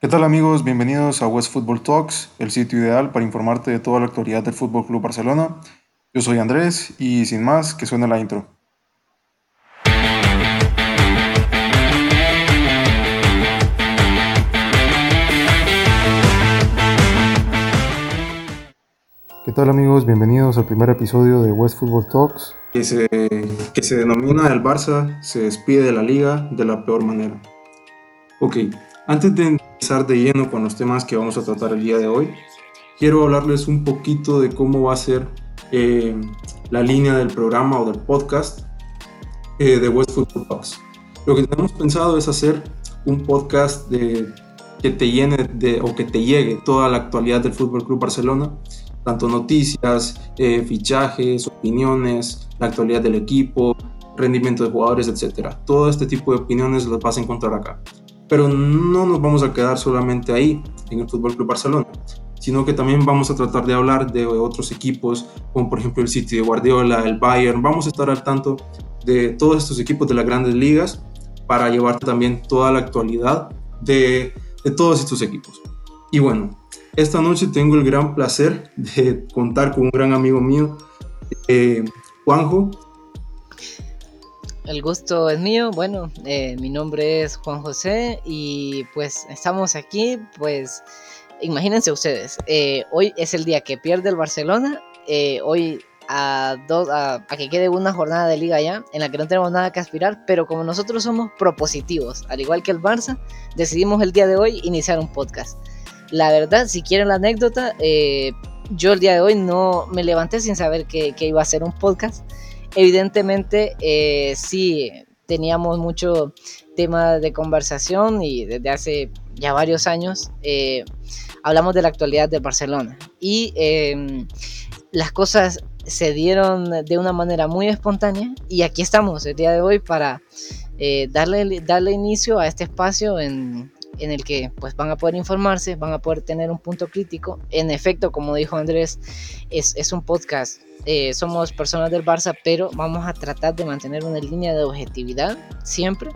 ¿Qué tal amigos? Bienvenidos a West Football Talks, el sitio ideal para informarte de toda la actualidad del Fútbol Club Barcelona. Yo soy Andrés y sin más, que suene la intro. ¿Qué tal amigos? Bienvenidos al primer episodio de West Football Talks. Que se, que se denomina El Barça se despide de la liga de la peor manera. Ok, antes de empezar de lleno con los temas que vamos a tratar el día de hoy, quiero hablarles un poquito de cómo va a ser eh, la línea del programa o del podcast eh, de West Football Talks. Lo que tenemos pensado es hacer un podcast que te llene o que te llegue toda la actualidad del Fútbol Club Barcelona, tanto noticias, eh, fichajes, opiniones, la actualidad del equipo, rendimiento de jugadores, etc. Todo este tipo de opiniones las vas a encontrar acá. Pero no nos vamos a quedar solamente ahí, en el Fútbol Club Barcelona, sino que también vamos a tratar de hablar de otros equipos, como por ejemplo el City de Guardiola, el Bayern. Vamos a estar al tanto de todos estos equipos de las grandes ligas para llevarte también toda la actualidad de, de todos estos equipos. Y bueno, esta noche tengo el gran placer de contar con un gran amigo mío, eh, Juanjo, el gusto es mío. Bueno, eh, mi nombre es Juan José y pues estamos aquí, pues imagínense ustedes, eh, hoy es el día que pierde el Barcelona, eh, hoy a, que quede una jornada de liga ya en la que no tenemos nada que aspirar, pero como nosotros somos propositivos, al igual que el Barça, decidimos el día de hoy iniciar un podcast. La verdad, si quieren la anécdota, yo el día de hoy no me levanté sin saber que, que iba a ser un podcast evidentemente eh, sí teníamos mucho tema de conversación y desde hace ya varios años eh, hablamos de la actualidad de Barcelona. Y em, las cosas se dieron de una manera muy espontánea y aquí estamos el día de hoy para eh, darle, darle inicio a este espacio en, en el que pues van a poder informarse, van a poder tener un punto crítico. En efecto, como dijo Andrés, es, es un podcast eh, somos personas del Barça, pero vamos a tratar de mantener una línea de objetividad siempre.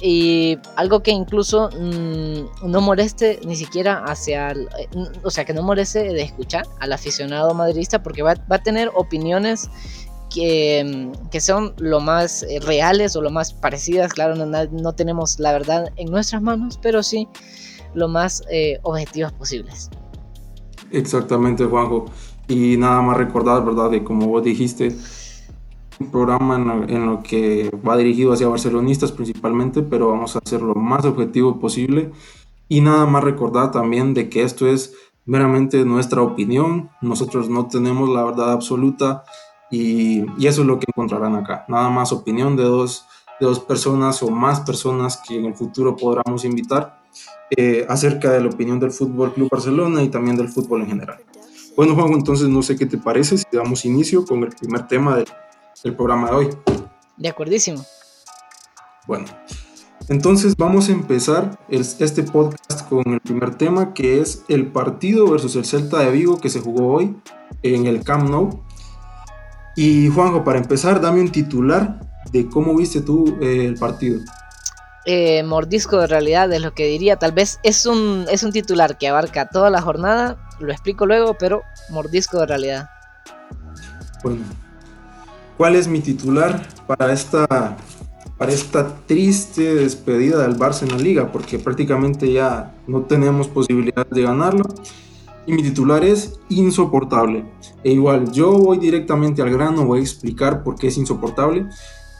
Y algo que incluso mm, no moleste ni siquiera hacia, eh, o sea, que no moleste de escuchar al aficionado madridista, porque va, va a tener opiniones que, mm, que, son lo más eh, reales o lo más parecidas. Claro, no, no, tenemos la verdad en nuestras manos, pero sí lo más objetivas posibles. Exactamente, Juanjo. Y nada más recordar, ¿verdad? De como vos dijiste, un programa en lo, que va dirigido hacia barcelonistas principalmente, pero vamos a hacer lo más objetivo posible. Y nada más recordar también de que esto es meramente nuestra opinión, nosotros no tenemos la verdad absoluta y, y eso es lo que encontrarán acá. Nada más opinión de dos, de dos personas o más personas que en el futuro podamos invitar eh, acerca de la opinión del Fútbol Club Barcelona y también del fútbol en general. Bueno, Juan, entonces no sé qué te parece si damos inicio con el primer tema del, programa de hoy. De acuerdísimo. Bueno, entonces vamos a empezar este podcast con el primer tema que es el partido versus el Celta de Vigo que se jugó hoy en el Camp Nou. Y Juanjo, para empezar, dame un titular de cómo viste tú eh, el partido. Eh, mordisco de realidad es lo que diría. Tal vez es un, es un titular que abarca toda la jornada, lo explico luego, pero mordisco de realidad. Bueno, ¿cuál es mi titular para esta, para esta triste despedida del Barça en la liga? Porque prácticamente ya no tenemos posibilidad de ganarlo. Y mi titular es insoportable. E igual, yo voy directamente al grano, voy a explicar por qué es insoportable.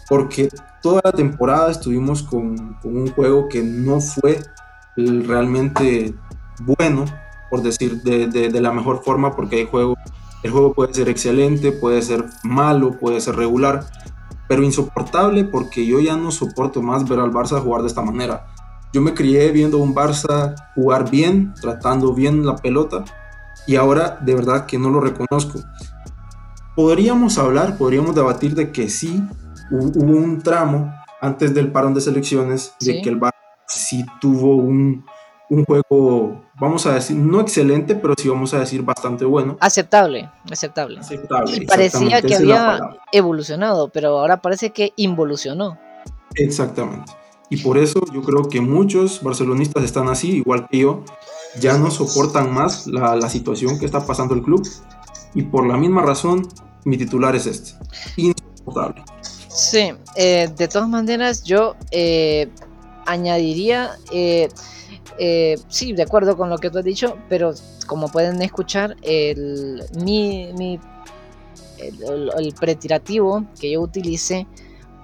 Porque toda la temporada estuvimos con, un juego que no fue realmente bueno por decir de, de, la mejor forma, porque hay juego, el juego puede ser excelente, puede ser malo, puede ser regular, pero insoportable porque yo ya no soporto más ver al Barça jugar de esta manera. Yo me crié viendo un Barça jugar bien, tratando bien la pelota, y ahora de verdad que no lo reconozco. Podríamos hablar, podríamos debatir de que sí, hubo un tramo antes del parón de selecciones, de que el Barça sí tuvo un, un juego, vamos a decir, no excelente, pero sí vamos a decir bastante bueno. Aceptable, aceptable. aceptable parecía que había evolucionado, pero ahora parece que involucionó. Exactamente. Y por eso yo creo que muchos barcelonistas están así, igual que yo, ya no soportan más la, la situación que está pasando el club. Y por la misma razón, mi titular es este. Insoportable. Sí, eh, de todas maneras yo eh, añadiría, eh, sí, de acuerdo con lo que tú has dicho, pero como pueden escuchar, el, mi, mi el, el, pretirativo que yo utilicé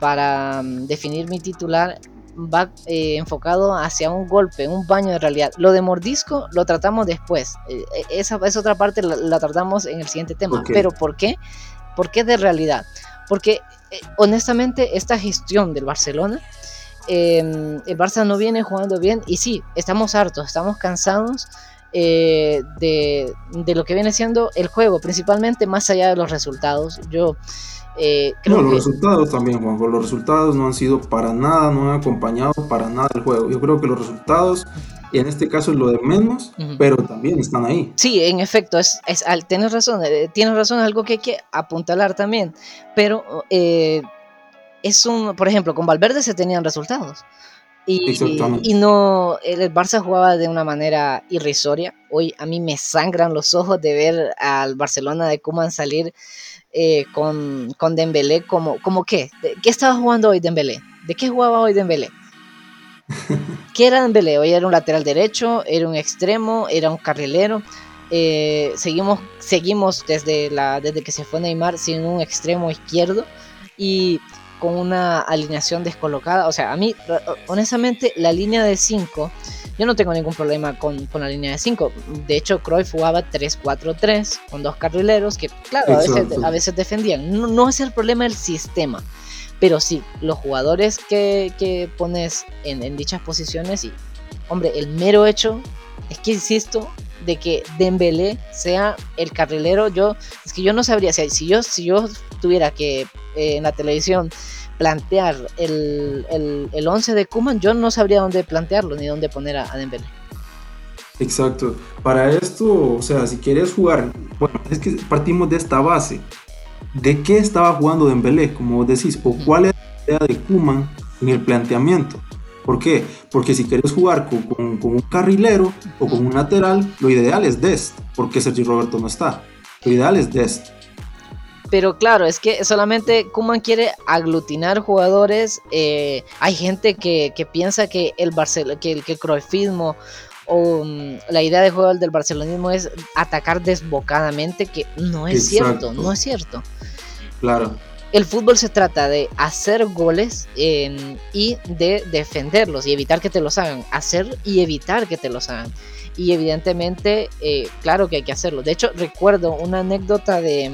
para um, definir mi titular va eh, enfocado hacia un golpe, un baño de realidad. Lo de mordisco lo tratamos después. Eh, esa, esa, otra parte la, la, tratamos en el siguiente tema. Okay. Pero ¿por qué? ¿Por qué de realidad? Porque eh, honestamente esta gestión del Barcelona, eh, el Barça no viene jugando bien y sí, estamos hartos, estamos cansados. Eh, de, de, lo que viene siendo el juego, principalmente más allá de los resultados. Yo eh, creo no, los que... resultados también, Juanjo. Los resultados no han sido para nada, no han acompañado para nada el juego. Yo creo que los resultados, en este caso es lo de menos, uh -huh. pero también están ahí. Sí, en efecto, es, es tienes razón, eh, tienes razón, es algo que hay que apuntalar también. Pero eh, es un, por ejemplo, con Valverde se tenían resultados. Y, y, no, el Barça jugaba de una manera irrisoria. Hoy a mí me sangran los ojos de ver al Barcelona de Kuman salir eh, con, con Dembélé como, como qué. ¿De ¿Qué estaba jugando hoy Dembélé? ¿De qué jugaba hoy Dembélé? ¿Qué era Dembélé? Hoy era un lateral derecho, era un extremo, era un carrilero. Eh, seguimos, seguimos desde, la, desde que se fue Neymar sin un extremo izquierdo. Y con una alineación descolocada. O sea, a mí, honestamente, la línea de 5, yo no tengo ningún problema con, con la línea de 5. De hecho, Cruyff jugaba 3-4-3 con dos carrileros que, claro, a veces, a veces, defendían. No, no, es el problema del sistema. Pero sí, los jugadores que, que pones en, en dichas posiciones y, hombre, el mero hecho es que, insisto, de que Dembélé sea el carrilero, yo es que yo no sabría si, si yo si yo tuviera que eh, en la televisión plantear el, el, el 11 de Kuman, yo no sabría dónde plantearlo ni dónde poner a, a Dembélé. Exacto. Para esto, o sea, si quieres jugar, bueno, es que partimos de esta base. ¿De qué estaba jugando Dembélé, como decís, o cuál era la idea de Kuman en el planteamiento? ¿Por qué? Porque si quieres jugar con, con, con, un carrilero o con un lateral, lo ideal es Dest, porque Sergio Roberto no está. Lo ideal es Dest. Pero claro, es que solamente Kuman quiere aglutinar jugadores. Eh, hay gente que, que, piensa que el, Barcel que el, que el Cruyffismo o um, la idea de juego del barcelonismo es atacar desbocadamente, que no es Exacto. cierto, no es cierto. Claro el fútbol se trata de hacer goles y de defenderlos y evitar que te los hagan. Hacer y evitar que te los hagan. Y evidentemente, eh, claro que hay que hacerlo. De hecho, recuerdo una anécdota de,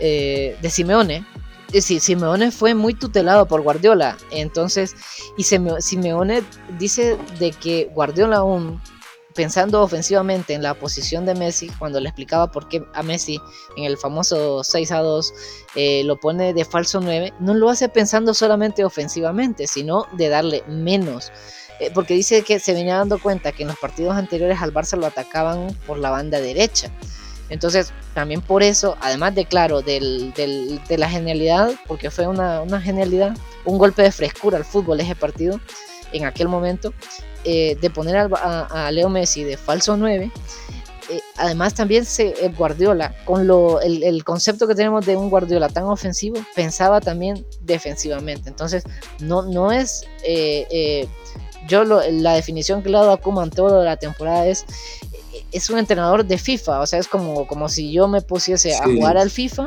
eh, de Simeone. Sí, Simeone fue muy tutelado por Guardiola. Entonces, y Simeone dice de que Guardiola aún pensando ofensivamente en la posición de Messi, cuando le explicaba por qué a Messi en el famoso 6 a 2 eh, lo pone de falso 9, no lo hace pensando solamente ofensivamente, sino de darle menos. Eh, porque dice que se venía dando cuenta que en los partidos anteriores al Barça lo atacaban por la banda derecha. Entonces, también por eso, además de claro, del, de la genialidad, porque fue una, una genialidad, un golpe de frescura al fútbol ese partido en aquel momento, eh, de poner a, a, a, Leo Messi de falso 9. Eh, además también se, el Guardiola, con lo, el, el, concepto que tenemos de un Guardiola tan ofensivo, pensaba también defensivamente. Entonces, no, no es... Eh, yo lo, la definición que le he dado a Koeman toda la temporada es es un entrenador de FIFA, o sea, es como, como si yo me pusiese sí. a jugar al FIFA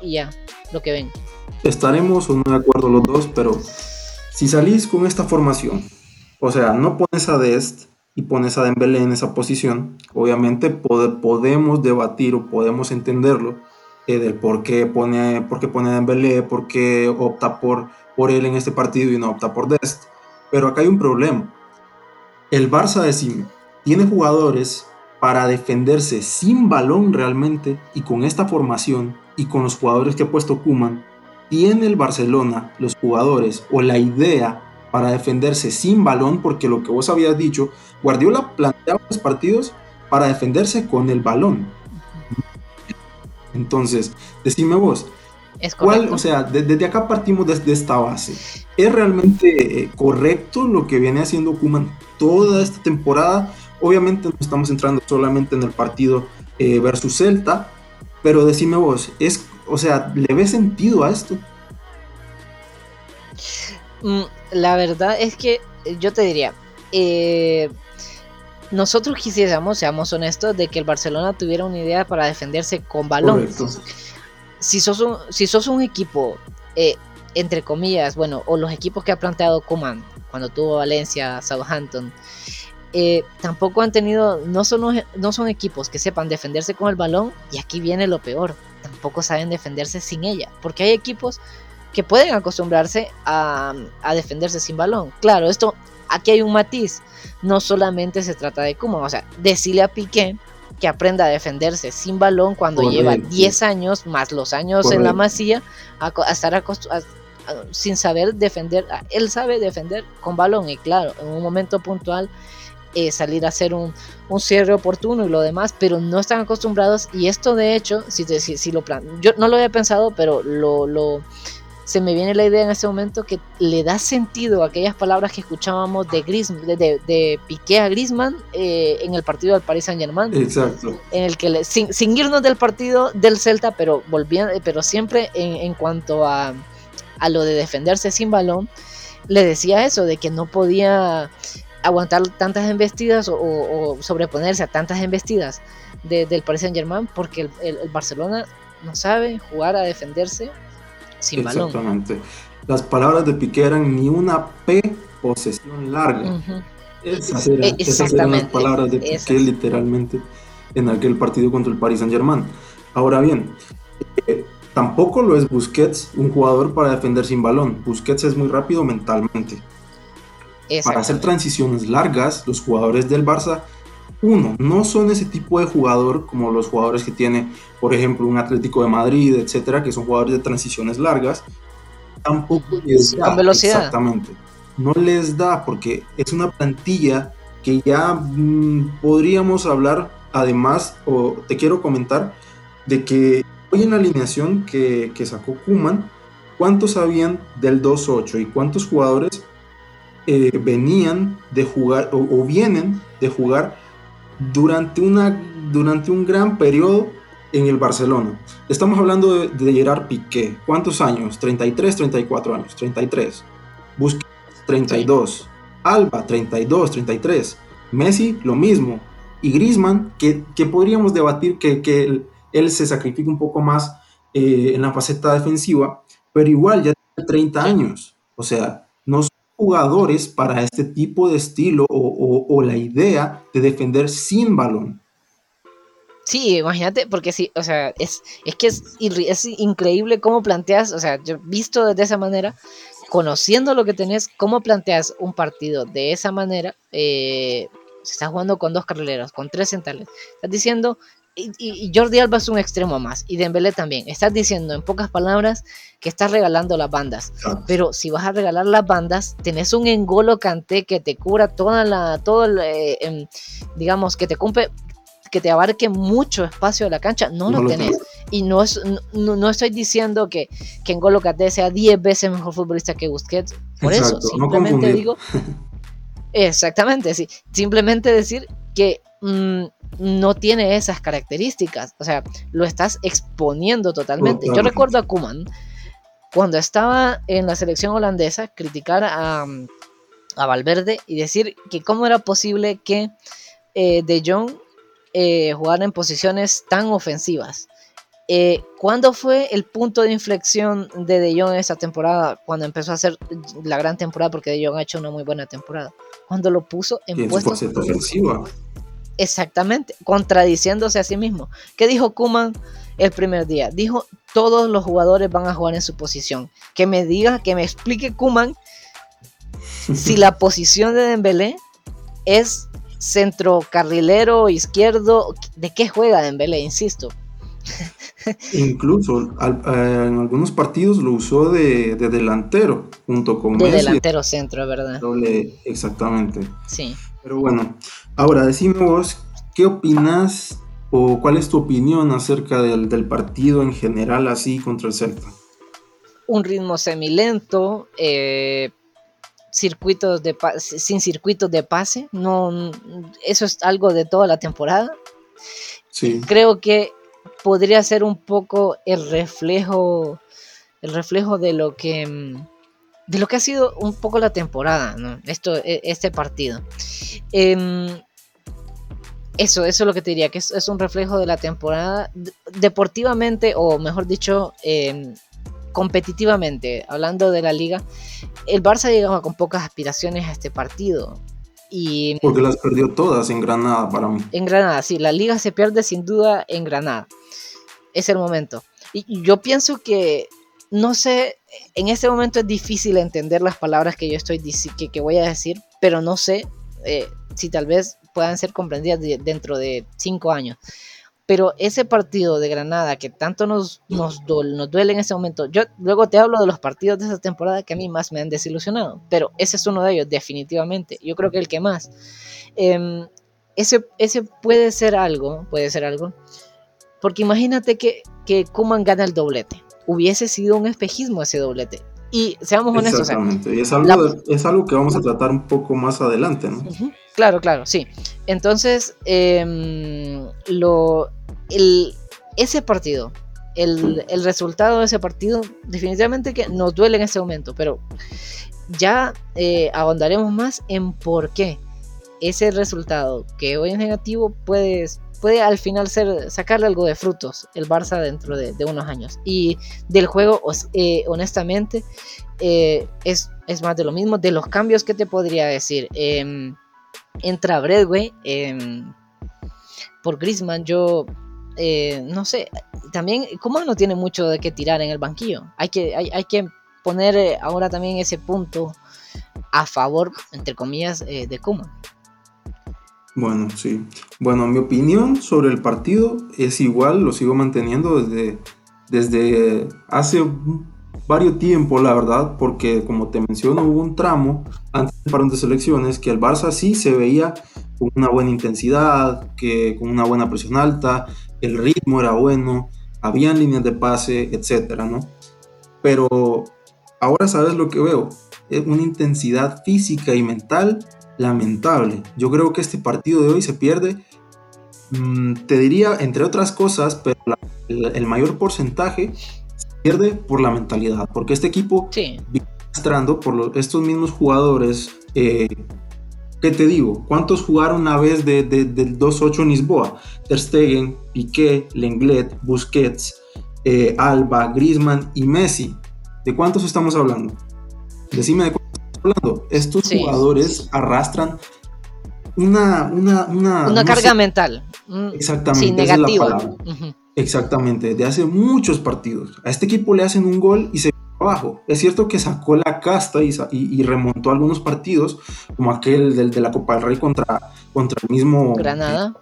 y ya, lo que ven. Estaremos o no de acuerdo los dos, pero si salís con esta formación, o sea, no pones a Dest y pones a Dembélé en esa posición, obviamente pod podemos debatir o podemos entenderlo eh, del por qué pone, por qué pone Dembélé, por qué opta por, por él en este partido y no opta por Dest. Pero acá hay un problema. El Barça de tiene jugadores para defenderse sin balón realmente y con esta formación y con los jugadores que ha puesto Kuman, tiene el Barcelona los jugadores o la idea para defenderse sin balón, porque lo que vos habías dicho, Guardiola planteaba los partidos para defenderse con el balón. Entonces, decime vos, Es ¿Cuál, o sea, desde acá partimos desde esta base. ¿Es realmente eh, correcto lo que viene haciendo Kuman toda esta temporada? Obviamente no estamos entrando solamente en el partido eh, versus Celta, pero decime vos, es, o sea, ¿le ves sentido a esto? Mm, la verdad es que yo te diría, eh, nosotros quisiéramos, seamos honestos, de que el Barcelona tuviera una idea para defenderse con balón. Si sos un, si sos un equipo, eh, entre comillas, bueno, o los equipos que ha planteado Coman cuando tuvo Valencia, Southampton, eh, tampoco han tenido, no son, no son equipos que sepan defenderse con el balón, y aquí viene lo peor, tampoco saben defenderse sin ella, porque hay equipos que pueden acostumbrarse a, a defenderse sin balón. Claro, esto aquí hay un matiz. No solamente se trata de cómo, o sea, decirle a Piqué que aprenda a defenderse sin balón cuando lleva 10 años más los años en la masía a, estar sin saber defender. Él sabe defender con balón y claro, en un momento puntual eh, salir a hacer un, cierre oportuno y lo demás, pero no están acostumbrados y esto de hecho, si, si, si lo plan, yo no lo había pensado, pero lo, lo se me viene la idea en ese momento que le da sentido a aquellas palabras que escuchábamos de, de, de, Piqué a Griezmann eh, en el partido del Paris Saint Germain. Exacto. En el que sin, irnos del partido del Celta, pero volviendo, pero siempre en, cuanto a, a, lo de defenderse sin balón, le decía eso, de que no podía aguantar tantas embestidas o, sobreponerse a tantas embestidas del Paris Saint Germain porque el Barcelona no sabe jugar a defenderse Exactamente. Las palabras de Piqué eran ni una P posesión larga. esas, eran, las palabras de Piqué literalmente en aquel partido contra el Paris Saint Germain. Ahora bien, eh, tampoco lo es Busquets, un jugador para defender sin balón. Busquets es muy rápido mentalmente. Para hacer transiciones largas, los jugadores del Barça uno, no son ese tipo de jugador como los jugadores que tiene, por ejemplo, un Atlético de Madrid, etcétera, que son jugadores de transiciones largas. Tampoco les da. velocidad. Exactamente. No les da porque es una plantilla que ya mm, podríamos hablar, además, o te quiero comentar, de que hoy en la alineación que, sacó Kuman, ¿cuántos habían del 2-8 y cuántos jugadores eh, venían de jugar o vienen de jugar durante, una, durante un gran periodo en el Barcelona. Estamos hablando de, Gerard Piqué. ¿Cuántos años? 33, 34 años. 33. Busquets, 32. Alba, 32, 33. Messi, lo mismo. Y Griezmann, que, podríamos debatir que, él, se sacrifica un poco más eh, en la faceta defensiva, pero igual ya tiene 30 años. O sea, jugadores para este tipo de estilo o, la idea de defender sin balón. Sí, imagínate, porque sí, o sea, es, es que es, es increíble cómo planteas, o sea, yo visto de esa manera, conociendo lo que tenés, cómo planteas un partido de esa manera, eh, se está jugando con dos carrileros, con tres centrales. Estás diciendo y, Jordi Alba es un extremo más, y Dembélé también. Estás diciendo en pocas palabras que estás regalando las bandas, pero si vas a regalar las bandas, tenés un engolo canté que te cubra toda la, todo el, eh, em, digamos, que te cumple, que te abarque mucho espacio de la cancha, no, lo tenés. Y no, es, no, estoy diciendo que, que Engolo Kanté sea 10 veces mejor futbolista que Busquets, por eso, simplemente digo... Exactamente, sí. Simplemente decir que mm, no tiene esas características. O sea, lo estás exponiendo totalmente. Yo recuerdo a Kuman cuando estaba en la selección holandesa criticar a, Valverde y decir que cómo era posible que eh, De Jong eh, jugara en posiciones tan ofensivas. Eh, ¿Cuándo fue el punto de inflexión de De Jong en esa temporada? Cuando empezó a hacer la gran temporada, porque De Jong ha hecho una muy buena temporada. Cuando lo puso en puestos ofensiva. Exactamente, contradiciéndose a sí mismo. ¿Qué dijo Kuman el primer día? Dijo, todos los jugadores van a jugar en su posición. Que me diga, que me explique Kuman si la posición de Dembélé es centrocarrilero izquierdo, ¿de qué juega Dembélé? Insisto. Incluso eh, en algunos partidos lo usó de, delantero junto con de delantero centro, ¿verdad? exactamente. Sí. Pero bueno, ahora decime vos, ¿qué opinas o cuál es tu opinión acerca del, partido en general así contra el Celta? un ritmo semilento, eh, circuitos de sin circuitos de pase. No, eso es algo de toda la temporada. Sí. Creo que podría ser un poco el reflejo, el reflejo de lo que mm, de lo que ha sido un poco la temporada, Esto, e, este partido. Em, eso, eso es lo que te diría, que es, un reflejo de la temporada. Deportivamente, o mejor dicho, em, competitivamente, hablando de la liga, el Barça llegaba con pocas aspiraciones a este partido. Y, Porque las perdió todas en Granada para mí. En Granada, sí, la liga se pierde sin duda en Granada. Es el momento. Y yo pienso que, no sé, en este momento es difícil entender las palabras que yo estoy que, que voy a decir, pero no sé eh, si tal vez puedan ser comprendidas dentro de cinco años. Pero ese partido de Granada que tanto nos, nos, duele, en ese momento, yo luego te hablo de los partidos de esa temporada que a mí más me han desilusionado, pero ese es uno de ellos, definitivamente. Yo creo que el que más. Em, ese, ese puede ser algo, puede ser algo, porque imagínate que, que Kuman gana el doblete. Hubiese sido un espejismo ese doblete. Y seamos honestos. Exactamente. y es algo, es algo que vamos a tratar un poco más adelante, ¿no? Claro, claro, sí. Entonces, em, lo, el, ese partido, el, el, resultado de ese partido, definitivamente que nos duele en ese momento, pero ya eh, ahondaremos más en por qué ese resultado que hoy es negativo puede, puede al final ser, sacarle algo de frutos el Barça dentro de, unos años. Y del juego, eh, honestamente, eh, es, es, más de lo mismo. De los cambios que te podría decir. Em, entra Bradway em, por Grisman. Yo eh, no sé. También Kuman no tiene mucho de qué tirar en el banquillo. Hay que, hay, hay que poner eh, ahora también ese punto a favor, entre comillas, eh, de Kuman. Bueno, sí. Bueno, mi opinión sobre el partido es igual, lo sigo manteniendo desde, desde hace varios tiempo, la verdad, porque como te menciono, hubo un tramo antes del parón de selecciones que el Barça sí se veía con una buena intensidad, que con una buena presión alta, el ritmo era bueno, habían líneas de pase, etcétera, ¿no? Pero ahora sabes lo que veo, es una intensidad física y mental lamentable. Yo creo que este partido de hoy se pierde, mm, te diría, entre otras cosas, pero el mayor porcentaje pierde por la mentalidad, porque este equipo sí. viene mostrando por estos mismos jugadores. Eh, ¿Qué te digo? ¿Cuántos jugaron una vez de, del 2-8 en Lisboa? Ter Stegen, Piqué, Lenglet, Busquets, eh, Alba, Griezmann y Messi. ¿De cuántos estamos hablando? Decime de cuántos hablando. Estos jugadores arrastran una... Una, una, carga mental. Exactamente. Sí, negativa. Exactamente, de hace muchos partidos. A este equipo le hacen un gol y se abajo. Es cierto que sacó la casta y, remontó algunos partidos, como aquel del, de la Copa del Rey contra, contra el mismo Granada.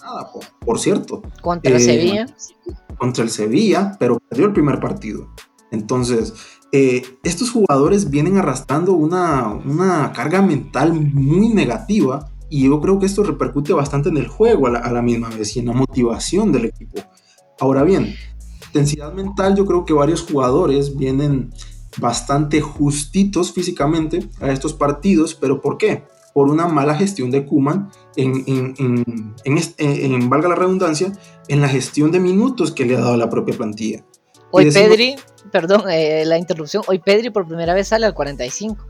por, cierto. Contra el eh, Sevilla. Contra el Sevilla, pero perdió el primer partido. Entonces, eh, estos jugadores vienen arrastrando una, una, carga mental muy negativa y yo creo que esto repercute bastante en el juego a la misma vez y en la motivación del equipo. Ahora bien, intensidad mental, yo creo que varios jugadores vienen bastante justitos físicamente a estos partidos, pero ¿por qué? Por una mala gestión de Kuman, en, en, valga la redundancia, en la gestión de minutos que le ha dado la propia plantilla. Hoy Pedri, perdón, eh, la interrupción, hoy Pedri por primera vez sale al 45.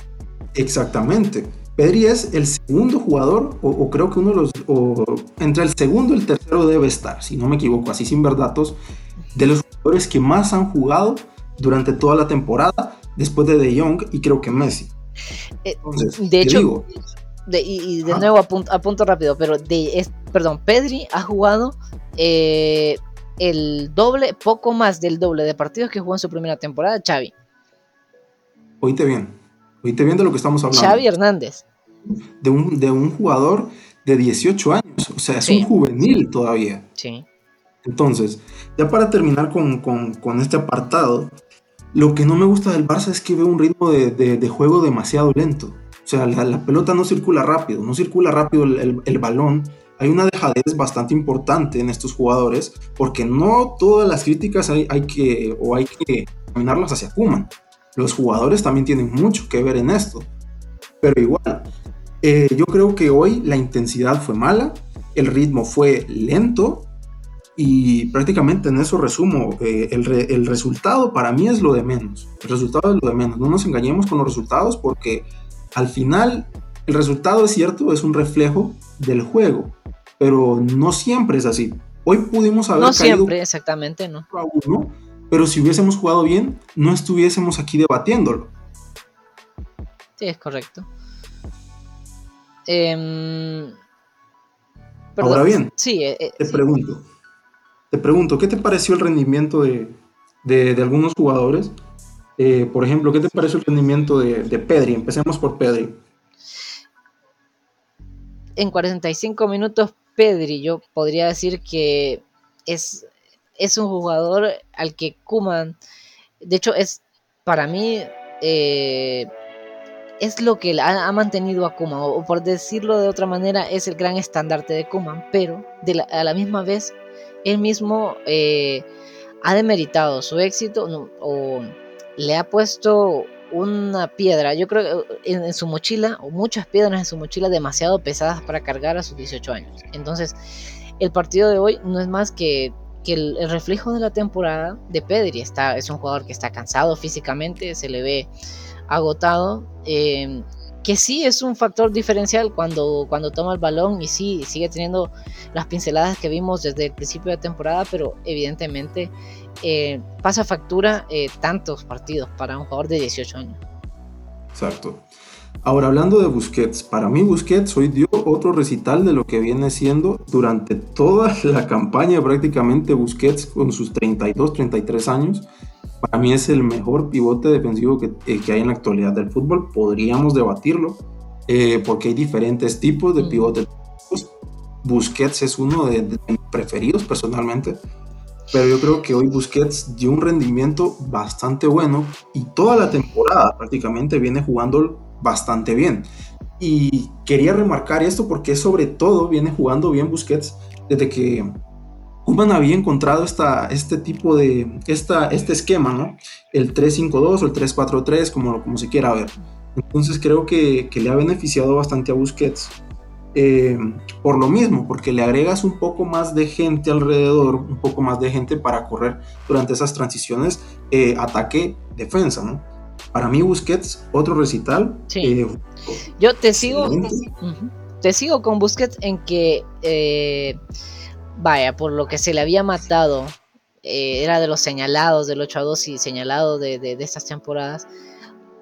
Exactamente. Pedri es el segundo jugador, o, creo que uno de los, o entre el segundo y el tercero debe estar, si no me equivoco, así sin ver datos, de los jugadores que más han jugado durante toda la temporada, después de De Jong y creo que Messi. Eh, de hecho, y, de nuevo a punto, rápido, pero de, es, perdón, Pedri ha jugado eh, el doble, poco más del doble de partidos que jugó en su primera temporada, Xavi. Oíste bien. Ahorita viendo lo que estamos hablando. Xavi Hernández. De un, de un jugador de 18 años. O sea, es un juvenil todavía. Sí. Entonces, ya para terminar con, este apartado, lo que no me gusta del Barça es que veo un ritmo de, juego demasiado lento. O sea, la, pelota no circula rápido, no circula rápido el, balón. Hay una dejadez bastante importante en estos jugadores, porque no todas las críticas hay, hay que, o hay que caminarlas hacia Kuman. Los jugadores también tienen mucho que ver en esto. Pero igual, eh, yo creo que hoy la intensidad fue mala, el ritmo fue lento y prácticamente en eso resumo, eh, el, el, resultado para mí es lo de menos. El resultado es lo de menos. No nos engañemos con los resultados porque al final el resultado es cierto, es un reflejo del juego, pero no siempre es así. Hoy pudimos haber... No siempre, exactamente, ¿no? pero si hubiésemos jugado bien, no estuviésemos aquí debatiéndolo. Sí, es correcto. Em, Ahora bien, sí, eh, eh, te pregunto, te pregunto, ¿qué te pareció el rendimiento de, algunos jugadores? Eh, por ejemplo, ¿qué te pareció el rendimiento de, de, Pedri? Empecemos por Pedri. En 45 minutos, Pedri, yo podría decir que es, es un jugador al que Kuman, de hecho, es para mí es lo que ha, mantenido a Kuman, o, por decirlo de otra manera, es el gran estandarte de Kuman, pero a la misma vez, él mismo eh, ha demeritado su éxito o le ha puesto una piedra, yo creo, en, su mochila, o muchas piedras en su mochila demasiado pesadas para cargar a sus 18 años. Entonces, el partido de hoy no es más que el, reflejo de la temporada de Pedri. Está, es un jugador que está cansado físicamente, se le ve agotado, eh, que sí es un factor diferencial cuando, cuando toma el balón y sí sigue teniendo las pinceladas que vimos desde el principio de temporada, pero evidentemente eh, pasa factura eh, tantos partidos para un jugador de 18 años. Exacto. Ahora, hablando de Busquets, para mí Busquets hoy dio otro recital de lo que viene siendo durante toda la campaña prácticamente Busquets con sus 32, 33 años para mí es el mejor pivote defensivo que, eh, que hay en la actualidad del fútbol. Podríamos debatirlo eh, porque hay diferentes tipos de mm. pivotes. Busquets es uno de, mis preferidos personalmente, pero yo creo que hoy Busquets dio un rendimiento bastante bueno y toda la temporada prácticamente viene jugando bastante bien. Y quería remarcar esto porque sobre todo viene jugando bien Busquets desde que Kuman había encontrado esta, este tipo de, esta, este esquema, ¿no? El 3-5-2 o el 3-4-3, como, como se quiera ver. Entonces creo que, que le ha beneficiado bastante a Busquets. Eh, por lo mismo, porque le agregas un poco más de gente alrededor, un poco más de gente para correr durante esas transiciones eh, ataque-defensa, ¿no? Para mí Busquets, otro recital. Sí. Eh, Yo te sigo, te sigo con Busquets en que vaya, por lo que se le había matado, era de los señalados del 8 a 2 y señalado de, de, estas temporadas,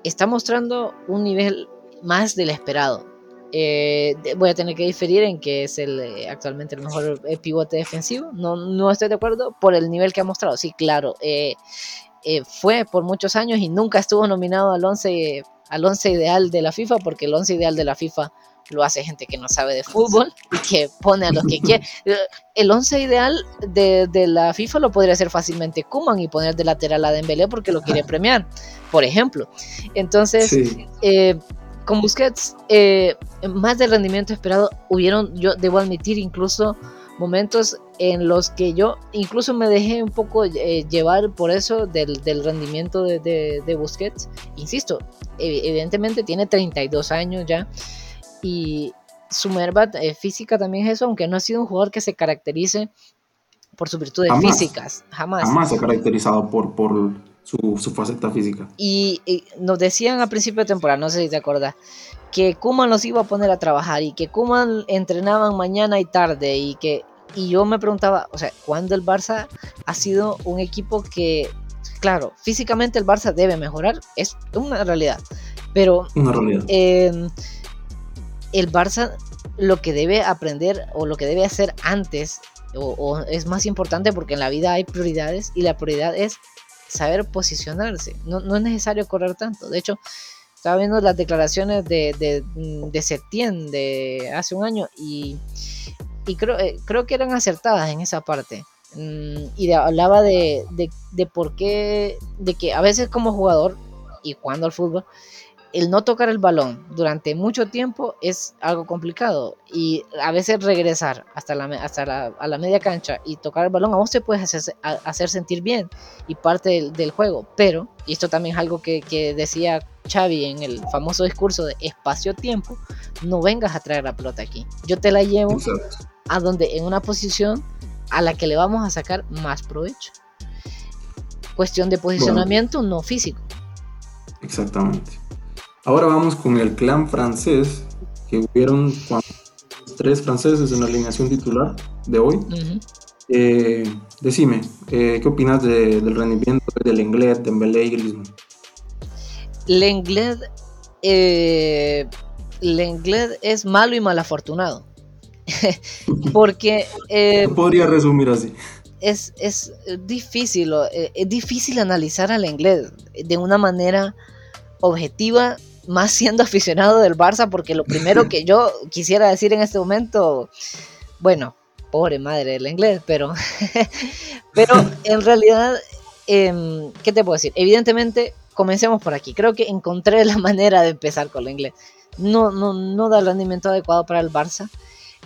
está mostrando un nivel más del esperado. Eh, voy a tener que diferir en que es el eh, actualmente el mejor pivote defensivo. No, no estoy de acuerdo por el nivel que ha mostrado. Sí, claro, fue por muchos años y nunca estuvo nominado al 11, al 11 ideal de la FIFA, porque el 11 ideal de la FIFA lo hace gente que no sabe de fútbol y que pone a los que quiere. El 11 ideal de, la FIFA lo podría hacer fácilmente Kuman y poner de lateral a Dembélé porque lo quiere premiar, por ejemplo. Entonces, eh, con Busquets, eh, más del rendimiento esperado, hubieron, yo debo admitir, incluso momentos en los que yo incluso me dejé un poco eh, llevar por eso del, rendimiento de, de, Busquets. Insisto, evidentemente tiene 32 años ya y su merva eh, física también es eso, aunque no ha sido un jugador que se caracterice por sus virtudes físicas, jamás. Jamás se ha caracterizado por, por su, faceta física. Y, nos decían a principio de temporada, no sé si te acuerdas, que Kuman los iba a poner a trabajar y que Kuman entrenaban mañana y tarde y que y yo me preguntaba, o sea, ¿cuándo el Barça ha sido un equipo que, claro, físicamente el Barça debe mejorar? Es una realidad, pero una realidad. Eh, el Barça lo que debe aprender o lo que debe hacer antes o, es más importante porque en la vida hay prioridades y la prioridad es saber posicionarse. No, es necesario correr tanto. De hecho, estaba viendo las declaraciones de, de, de Septién de hace un año y, creo, eh, creo que eran acertadas en esa parte. Mm, y hablaba de, de, por qué, de que a veces como jugador y cuando al fútbol, el no tocar el balón durante mucho tiempo es algo complicado y a veces regresar hasta la, hasta la, a la media cancha y tocar el balón a vos te puedes hacer, hacer sentir bien y parte del, juego, pero, y esto también es algo que, que decía Xavi en el famoso discurso de espacio-tiempo, no vengas a traer la pelota aquí, yo te la llevo a donde en una posición a la que le vamos a sacar más provecho. Cuestión de posicionamiento, no físico. Exactamente. Ahora vamos con el clan francés, que hubieron tres franceses en la alineación titular de hoy. Eh, decime, eh, ¿qué opinas del rendimiento del Lenglet, Dembélé y Griezmann? Lenglet, eh, Lenglet es malo y mal afortunado. Porque... podría resumir así es, difícil, eh, es difícil analizar al inglés de una manera objetiva, más siendo aficionado del Barça, porque lo primero que yo quisiera decir en este momento, bueno, pobre madre del inglés, pero, pero en realidad, em, ¿qué te puedo decir? Evidentemente, comencemos por aquí. Creo que encontré la manera de empezar con el inglés. No, no, no da el rendimiento adecuado para el Barça.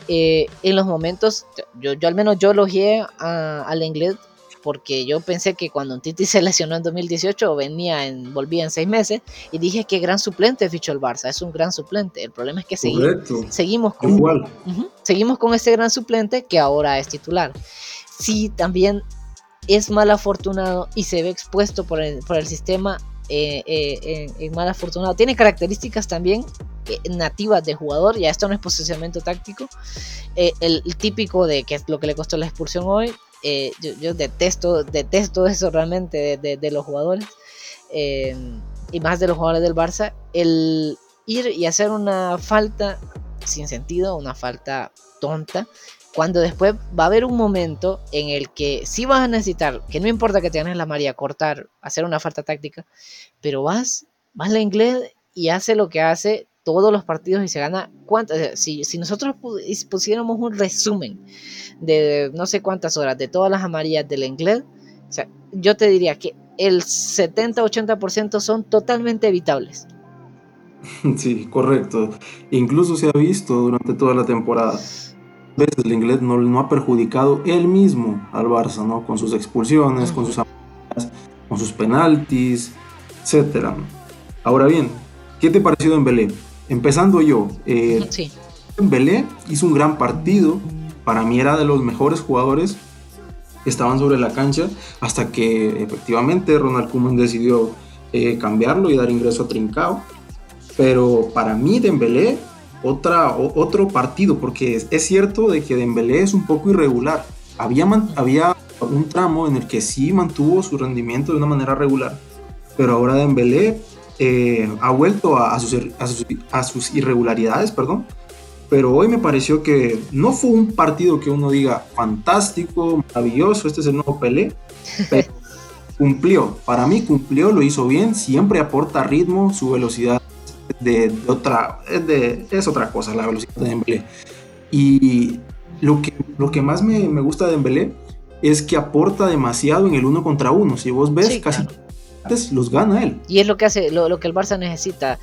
Eh, en los momentos, yo, yo, al menos yo elogié al inglés porque yo pensé que cuando Titi se lesionó en 2018 venía en, volvía en seis meses y dije que gran suplente fichó el Barça, es un gran suplente. El problema es que seguimos con Igual. seguimos con ese gran suplente que ahora es titular. Sí, también es mal afortunado y se ve expuesto por el, por el sistema eh, eh, en, mal afortunado. Tiene características también eh, nativas de jugador, ya esto no es posicionamiento táctico. El, típico de que es lo que le costó la expulsión hoy. Yo, detesto, detesto eso realmente de, los jugadores. y más de los jugadores del Barça. El ir y hacer una falta sin sentido, una falta tonta, cuando después va a haber un momento en el que sí vas a necesitar, que no importa que tengas la María, cortar, hacer una falta táctica, pero vas, vas la inglés y hace lo que hace todos los partidos y se gana cuántas. si, si nosotros pusiéramos un resumen de no sé cuántas horas de todas las amarillas del inglés, o sea, yo te diría que el 70-80% son totalmente evitables. Sí, correcto. Incluso se ha visto durante toda la temporada veces el inglés no, no ha perjudicado él mismo al Barça, ¿no? Con sus expulsiones, con sus con sus penaltis, etc. Ahora bien, ¿qué te pareció en Belé? Empezando yo, eh, sí. Belé hizo un gran partido, para mí era de los mejores jugadores que estaban sobre la cancha, hasta que efectivamente Ronald Koeman decidió eh, cambiarlo y dar ingreso a Trincao. Pero para mí Dembélé otra, otro partido, porque es, cierto de que Dembélé es un poco irregular. Había, había un tramo en el que sí mantuvo su rendimiento de una manera regular, pero ahora Dembélé eh, ha vuelto a, sus, a, sus, irregularidades, perdón. Pero hoy me pareció que no fue un partido que uno diga fantástico, maravilloso, este es el nuevo Pelé, pero cumplió. Para mí cumplió, lo hizo bien, siempre aporta ritmo, su velocidad de, otra, es, de, es otra cosa la velocidad de Dembélé. Y lo que, lo que más me, me gusta de Dembélé es que aporta demasiado en el uno contra uno. Si vos ves, casi antes los gana él. Y es lo que hace, lo, lo que el Barça necesita.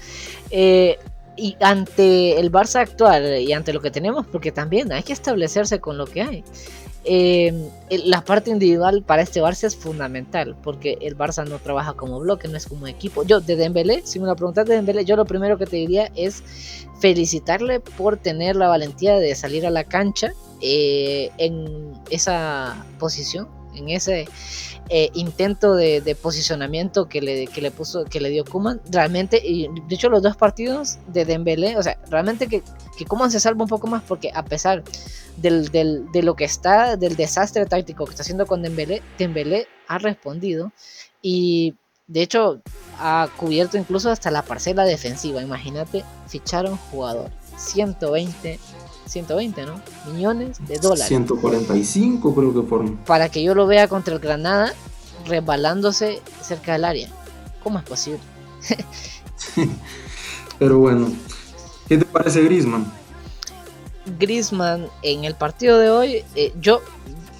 Eh, y ante el Barça actual y ante lo que tenemos, porque también hay que establecerse con lo que hay. Em, la parte individual para este Barça es fundamental porque el Barça no trabaja como bloque, no es como equipo. Yo de Dembélé, si me lo preguntas de Dembélé, yo lo primero que te diría es felicitarle por tener la valentía de salir a la cancha eh, en esa posición, en ese eh, intento de, posicionamiento que le, que le puso, que le dio Kuman, realmente, y de hecho los dos partidos de Dembélé, o sea, realmente que, que Kuman se salva un poco más porque a pesar del, del, de lo que está, del desastre táctico que está haciendo con Dembélé, Dembélé ha respondido y de hecho ha cubierto incluso hasta la parcela defensiva, imagínate, ficharon jugador, 120 120, ¿no? Millones de dólares. 145 creo que fueron. Para que yo lo vea contra el Granada resbalándose cerca del área. ¿Cómo es posible? Pero bueno, ¿qué te parece Grisman? Grisman en el partido de hoy, eh, yo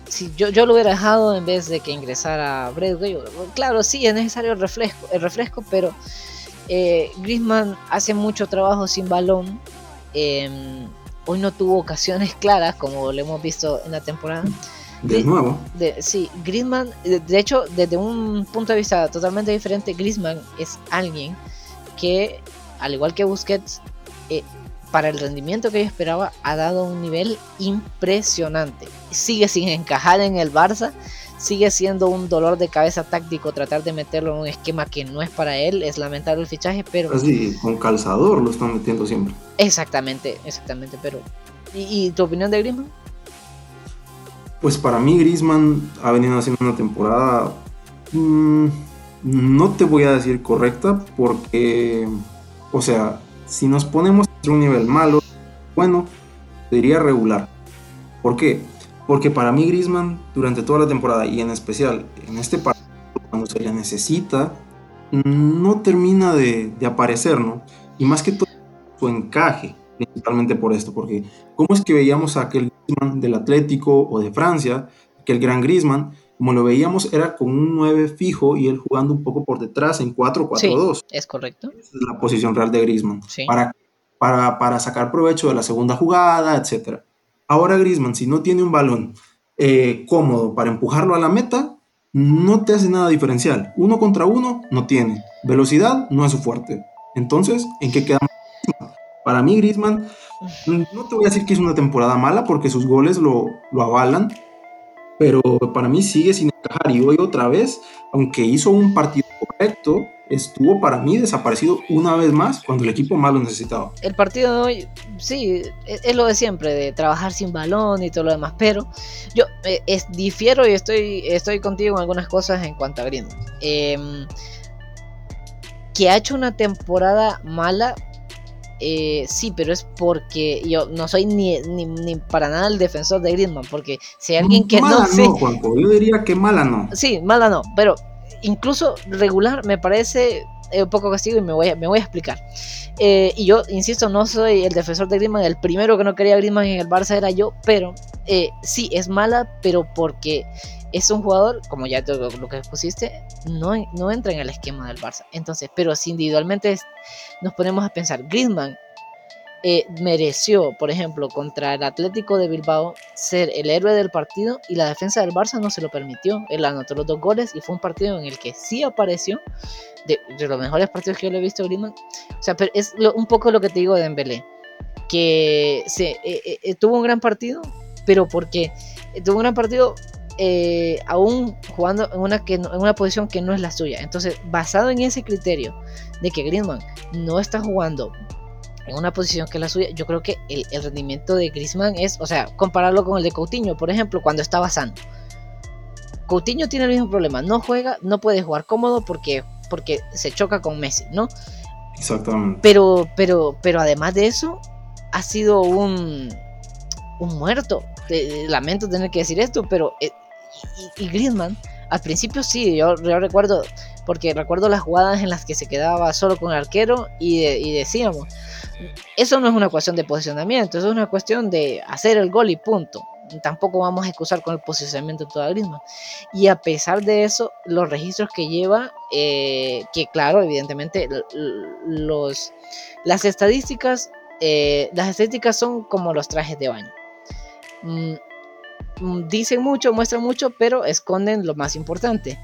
si yo, yo lo hubiera dejado en vez de que ingresara Bradway, claro, sí es necesario el refresco, el refresco pero Eh, Griezmann hace mucho trabajo sin balón. Em, hoy no tuvo ocasiones claras, como lo hemos visto en la temporada. De nuevo. sí, Griezmann, de, hecho, desde un punto de vista totalmente diferente, Griezmann es alguien que, al igual que Busquets, eh, para el rendimiento que yo esperaba, ha dado un nivel impresionante. Sigue sin encajar en el Barça, sigue siendo un dolor de cabeza táctico tratar de meterlo en un esquema que no es para él. Es lamentable el fichaje, pero. Así, con calzador lo están metiendo siempre. Exactamente, exactamente, pero. ¿Y, tu opinión de Griezmann? Pues para mí, Griezmann ha venido haciendo una temporada. Mm, no te voy a decir correcta, porque. O sea, si nos ponemos un nivel malo, bueno, diría regular. ¿Por qué? Porque para mí Griezmann durante toda la temporada y en especial en este partido cuando se le necesita no termina de, aparecer, ¿no? Y más que todo su encaje, principalmente por esto, porque ¿cómo es que veíamos a aquel Griezmann del Atlético o de Francia, aquel gran Griezmann, como lo veíamos era con un 9 fijo y él jugando un poco por detrás en 4-4-2. Sí, es correcto. Esa es la posición real de Griezmann. Para para, sacar provecho de la segunda jugada, etc. Ahora Griezmann, si no tiene un balón eh, cómodo para empujarlo a la meta, no te hace nada diferencial. Uno contra uno no tiene. Velocidad no es su fuerte. Entonces, ¿en qué quedamos? Para mí, Griezmann, no te voy a decir que es una temporada mala porque sus goles lo, lo avalan, pero para mí sigue sin encajar. Y hoy otra vez, aunque hizo un partido correcto, estuvo para mí desaparecido una vez más cuando el equipo más lo necesitaba. El partido de hoy, sí, e-, es, lo de siempre, de trabajar sin balón y todo lo demás, pero yo eh, es, difiero y estoy, estoy contigo en algunas cosas en cuanto a Griezmann. Em, que ha hecho una temporada mala, eh, sí, pero es porque yo no soy ni, ni, para nada el defensor de Griezmann, porque si hay alguien que mala no... no Juanjo, yo diría que mala no. Sí, mala no, pero incluso regular me parece un poco castigo y me voy a, me voy a explicar. Eh, y yo, insisto, no soy el defensor de Griezmann, el primero que no quería Griezmann en el Barça era yo, pero eh, sí, es mala, pero porque es un jugador, como ya lo, lo que pusiste, no, no entra en el esquema del Barça. Entonces, pero si individualmente nos ponemos a pensar, Griezmann eh, mereció, por ejemplo, contra el Atlético de Bilbao ser el héroe del partido y la defensa del Barça no se lo permitió. Él anotó los dos goles y fue un partido en el que sí apareció, de, los mejores partidos que yo le he visto a Griezmann. O sea, es un poco lo que te digo de Dembélé, que se, eh, eh, tuvo un gran partido, pero porque tuvo un gran partido aún jugando en una, que en una posición que no es la suya. Entonces, basado en ese criterio de que Griezmann no está jugando en una posición que es la suya, yo creo que el, rendimiento de Griezmann es, o sea, compararlo con el de Coutinho, por ejemplo, cuando estaba sano. Coutinho tiene el mismo problema, no juega, no puede jugar cómodo porque, porque se choca con Messi, ¿no? Exactamente. Pero, pero, pero además de eso, ha sido un, un muerto. lamento tener que decir esto, pero eh, y, Griezmann, al principio sí, yo, recuerdo, porque recuerdo las jugadas en las que se quedaba solo con el arquero y, y decíamos, eso no es una cuestión de posicionamiento, eso es una cuestión de hacer el gol y punto. Tampoco vamos a excusar con el posicionamiento toda Griezmann. Y a pesar de eso, los registros que lleva, eh, que claro, evidentemente, los, las estadísticas, eh, las estadísticas son como los trajes de baño. Mm, mm, dicen mucho, muestran mucho, pero esconden lo más importante.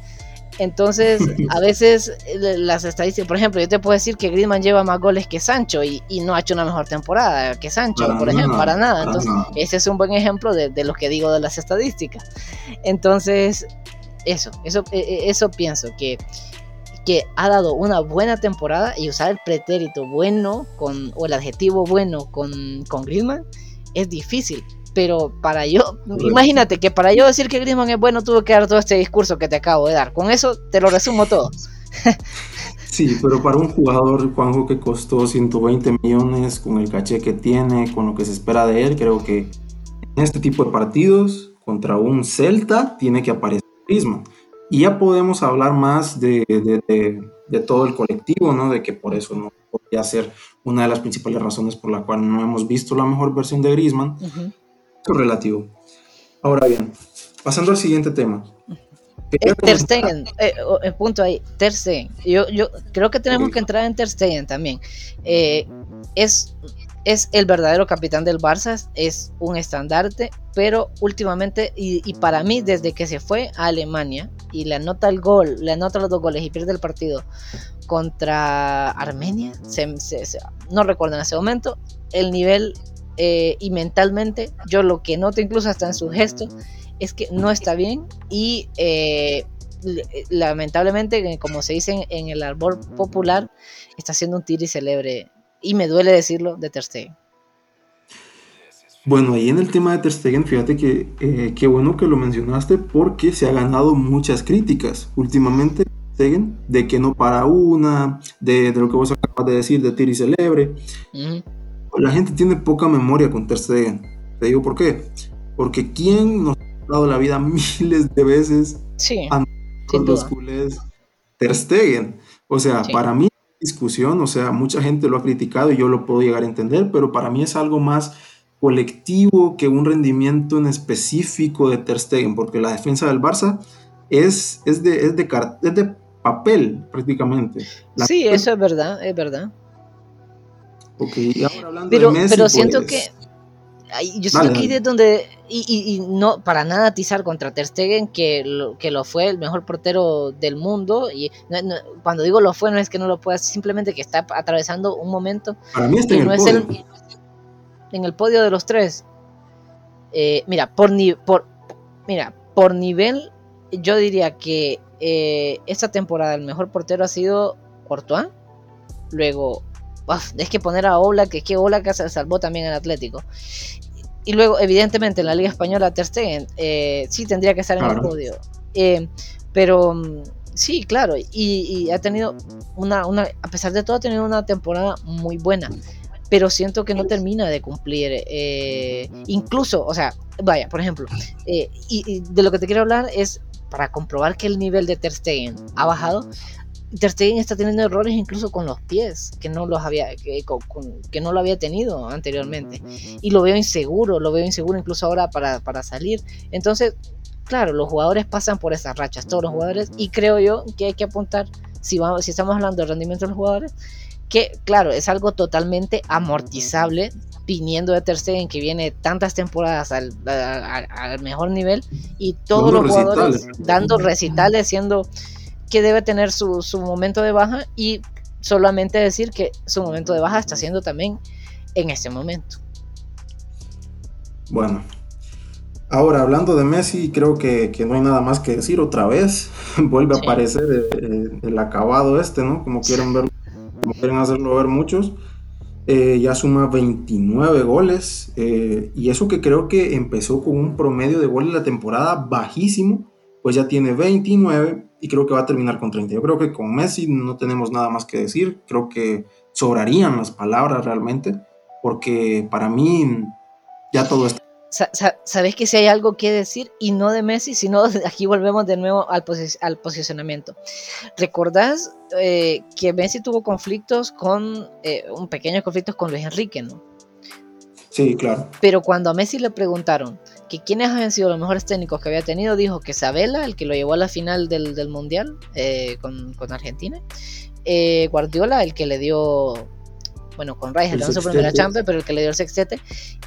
Entonces, a veces eh, las estadísticas, por ejemplo, yo te puedo decir que Griezmann lleva más goles que Sancho y, no ha hecho una mejor temporada que Sancho, por ejemplo, para nada. Entonces, ese es un buen ejemplo de, lo que digo de las estadísticas. Entonces, eso, eso, e, e, eso pienso que que ha dado una buena temporada y usar el pretérito bueno con, o el adjetivo bueno con, con Griezmann es difícil pero para yo, imagínate que para yo decir que Griezmann es bueno tuve que dar todo este discurso que te acabo de dar. Con eso te lo resumo todo. sí, pero para un jugador, Juanjo, que costó 120 millones, con el caché que tiene, con lo que se espera de él, creo que en este tipo de partidos, contra un Celta, tiene que aparecer Griezmann. Y ya podemos hablar más de, de, todo el colectivo, ¿no? De que por eso no podría ser una de las principales razones por la cual no hemos visto la mejor versión de Griezmann relativo. Ahora bien, pasando al siguiente tema. Ter Stegen, eh, punto ahí, Ter Stegen. Yo, yo creo que tenemos que entrar en Ter Stegen también. es es el verdadero capitán del Barça, es un estandarte, pero últimamente, y, para mí, desde que se fue a Alemania y le anota el gol, le anota los dos goles y pierde el partido contra Armenia, no recuerdo en ese momento, el nivel eh, y mentalmente, yo lo que noto incluso hasta en su gesto, es que no está bien y eh, lamentablemente, como se dice en el árbol popular, está haciendo un tiro y celebre y me duele decirlo, de Ter Stegen. Bueno, ahí en el tema de Ter Stegen, fíjate que eh, qué bueno que lo mencionaste porque se ha ganado muchas críticas últimamente Stegen, de que no para una, de, lo que vos acabas de decir, de Tiri Celebre. La gente tiene poca memoria con Ter Stegen. Te digo por qué. Porque ¿quién nos ha dado la vida miles de veces sí, a los culés? Ter Stegen. O sea, para mí discusión, o sea, mucha gente lo ha criticado y yo lo puedo llegar a entender, pero para mí es algo más colectivo que un rendimiento en específico de Ter Stegen, porque la defensa del Barça es, es, de, es, de, es de papel prácticamente. sí, eso es verdad, es verdad. Ok, ahora hablando pero, de Messi, pero siento pues, que yo siento que ahí es donde, y, no para nada atizar contra Ter Stegen, que lo, que lo fue el mejor portero del mundo, y cuando digo lo fue no es que no lo pueda, simplemente que está atravesando un momento para mí está que en no el es podio. el en el podio de los tres. Eh, mira, por, ni, por, mira, por nivel, yo diría que eh, esta temporada el mejor portero ha sido Courtois, luego es que poner a Ola, que es que Ola que se salvó también al Atlético. Y luego, evidentemente, en la Liga Española, Ter Stegen eh, sí tendría que estar en el podio. Eh, pero mm, sí, claro, y, ha tenido una, una, a pesar de todo, ha tenido una temporada muy buena. Pero siento que no termina de cumplir. Eh, incluso, o sea, vaya, por ejemplo, y, y, de lo que te quiero hablar es para comprobar que el nivel de Ter Stegen ha bajado. Ter Stegen está teniendo errores incluso con los pies, que no los había, que, que, no lo había tenido anteriormente. Y lo veo inseguro, lo veo inseguro incluso ahora para, para salir. Entonces, claro, los jugadores pasan por esas rachas, todos los jugadores, y creo yo que hay que apuntar, si, vamos, si estamos hablando del rendimiento de los jugadores, que claro, es algo totalmente amortizable viniendo de Ter Stegen que viene tantas temporadas al, al, mejor nivel y todos los jugadores dando recitales siendo que debe tener su, momento de baja y solamente decir que su momento de baja está siendo también en este momento. Bueno, ahora hablando de Messi, creo que, no hay nada más que decir otra vez. Vuelve a aparecer el, acabado este, ¿no? Como quieren ver, como quieren hacerlo ver muchos. Eh, ya suma 29 goles eh, y eso que creo que empezó con un promedio de goles la temporada bajísimo, pues ya tiene 29 y creo que va a terminar con 30. Yo creo que con Messi no tenemos nada más que decir, creo que sobrarían las palabras realmente, porque para mí ya todo está... Sabes que si hay algo que decir y no de Messi, sino aquí volvemos de nuevo al, al posicionamiento. ¿Recordás eh, que Messi tuvo conflictos con, eh, un pequeño conflictos con Luis Enrique, ¿no? Sí, claro. Pero cuando a Messi le preguntaron que quiénes habían sido los mejores técnicos que había tenido, dijo que Sabela, el que lo llevó a la final del, Mundial eh, con, Argentina, eh, Guardiola, el que le dio, bueno, con Rice, le su primera Champions, pero el que le dio el sextete,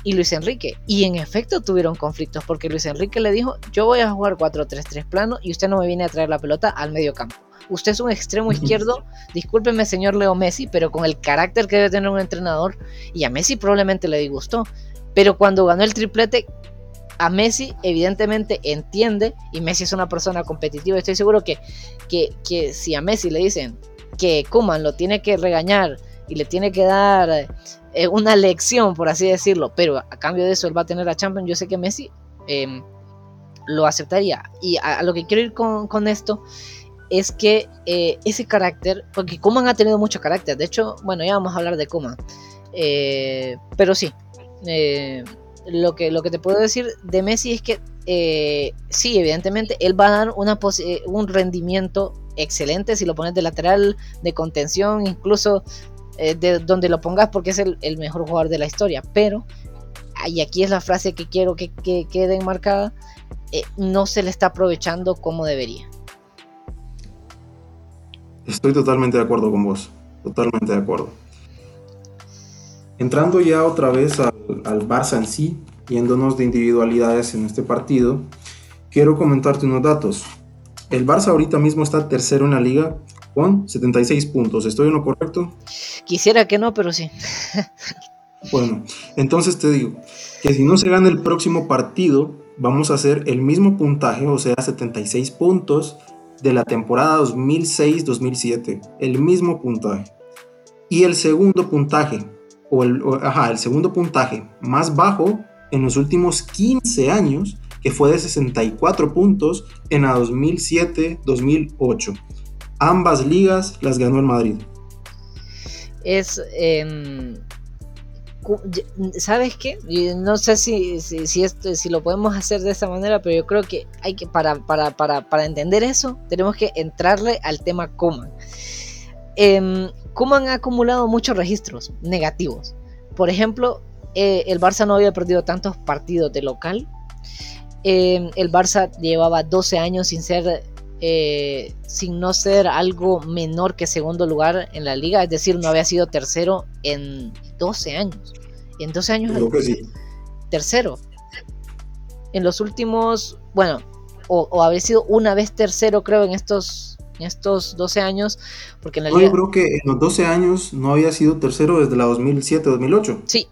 y Luis Enrique. Y en efecto tuvieron conflictos, porque Luis Enrique le dijo, yo voy a jugar 4-3-3 plano y usted no me viene a traer la pelota al medio campo usted es un extremo izquierdo, discúlpeme señor Leo Messi, pero con el carácter que debe tener un entrenador, y a Messi probablemente le disgustó, pero cuando ganó el triplete, a Messi evidentemente entiende, y Messi es una persona competitiva, estoy seguro que, que, si a Messi le dicen que Kuman lo tiene que regañar y le tiene que dar eh, una lección, por así decirlo, pero a cambio de eso él va a tener a Champions, yo sé que Messi em, lo aceptaría. Y a, lo que quiero ir con, con esto es que eh, ese carácter, porque Kuman ha tenido mucho carácter, de hecho, bueno, ya vamos a hablar de Kuman, eh, pero sí, lo, que, lo que te puedo decir de Messi es que sí, evidentemente, él va a dar una un rendimiento excelente si lo pones de lateral, de contención, incluso de donde lo pongas porque es el, mejor jugador de la historia, pero y aquí es la frase que quiero que, quede enmarcada, eh, no se le está aprovechando como debería. Estoy totalmente de acuerdo con vos, totalmente de acuerdo. Entrando ya otra vez al, al Barça en sí, yéndonos de individualidades en este partido, quiero comentarte unos datos. El Barça ahorita mismo está tercero en la liga con 76 puntos. ¿Estoy en lo correcto? Quisiera que no, pero sí. bueno, entonces te digo que si no se gana el próximo partido, vamos a hacer el mismo puntaje, o sea, 76 puntos de la temporada 2006-2007. El mismo puntaje. Y el segundo puntaje, o el, ajá, el segundo puntaje más bajo en los últimos 15 años, que fue de 64 puntos en la 2007-2008. Ambas ligas las ganó el Madrid. Es... Em, ¿Sabes qué? No sé si, si, esto, si lo podemos hacer de esta manera, pero yo creo que hay que, para, para, para, para entender eso, tenemos que entrarle al tema Kuman. Eh, Kuman ha acumulado muchos registros negativos. Por ejemplo, eh, el Barça no había perdido tantos partidos de local. Eh, el Barça llevaba 12 años sin ser eh, sin no ser algo menor que segundo lugar en la liga, es decir, no había sido tercero en 12 años. En 12 años, tercero. En los últimos, bueno, o, había sido una vez tercero, creo, en estos, estos 12 años, porque en la liga... Yo creo que en los 12 años no había sido tercero desde la 2007-2008. Sí,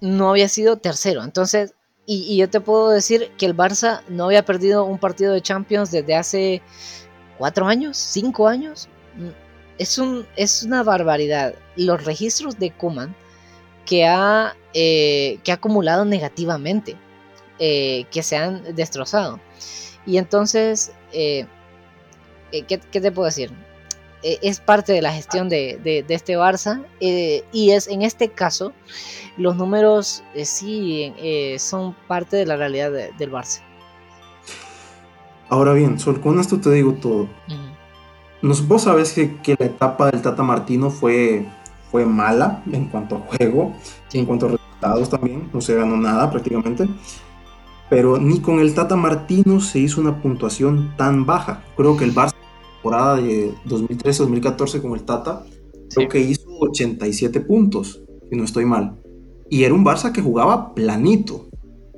no había sido tercero. Entonces, y, yo te puedo decir que el Barça no había perdido un partido de Champions desde hace cuatro años, cinco años. Mm, es, un, es una barbaridad. Los registros de Kuman que ha, eh, que ha acumulado negativamente, eh, que se han destrozado. Y entonces, eh, ¿qué, te puedo decir? es parte de la gestión de, de este Barça y es en este caso los números eh, sí eh, son parte de la realidad del Barça. Ahora bien, Sol, con esto te digo todo. vos sabés que, la etapa del Tata Martino fue, fue mala en cuanto a juego, y en cuanto a resultados también, no se ganó nada prácticamente. Pero ni con el Tata Martino se hizo una puntuación tan baja. Creo que el Barça, temporada de 2013-2014 con el Tata, creo que hizo 87 puntos, si no estoy mal. Y era un Barça que jugaba planito,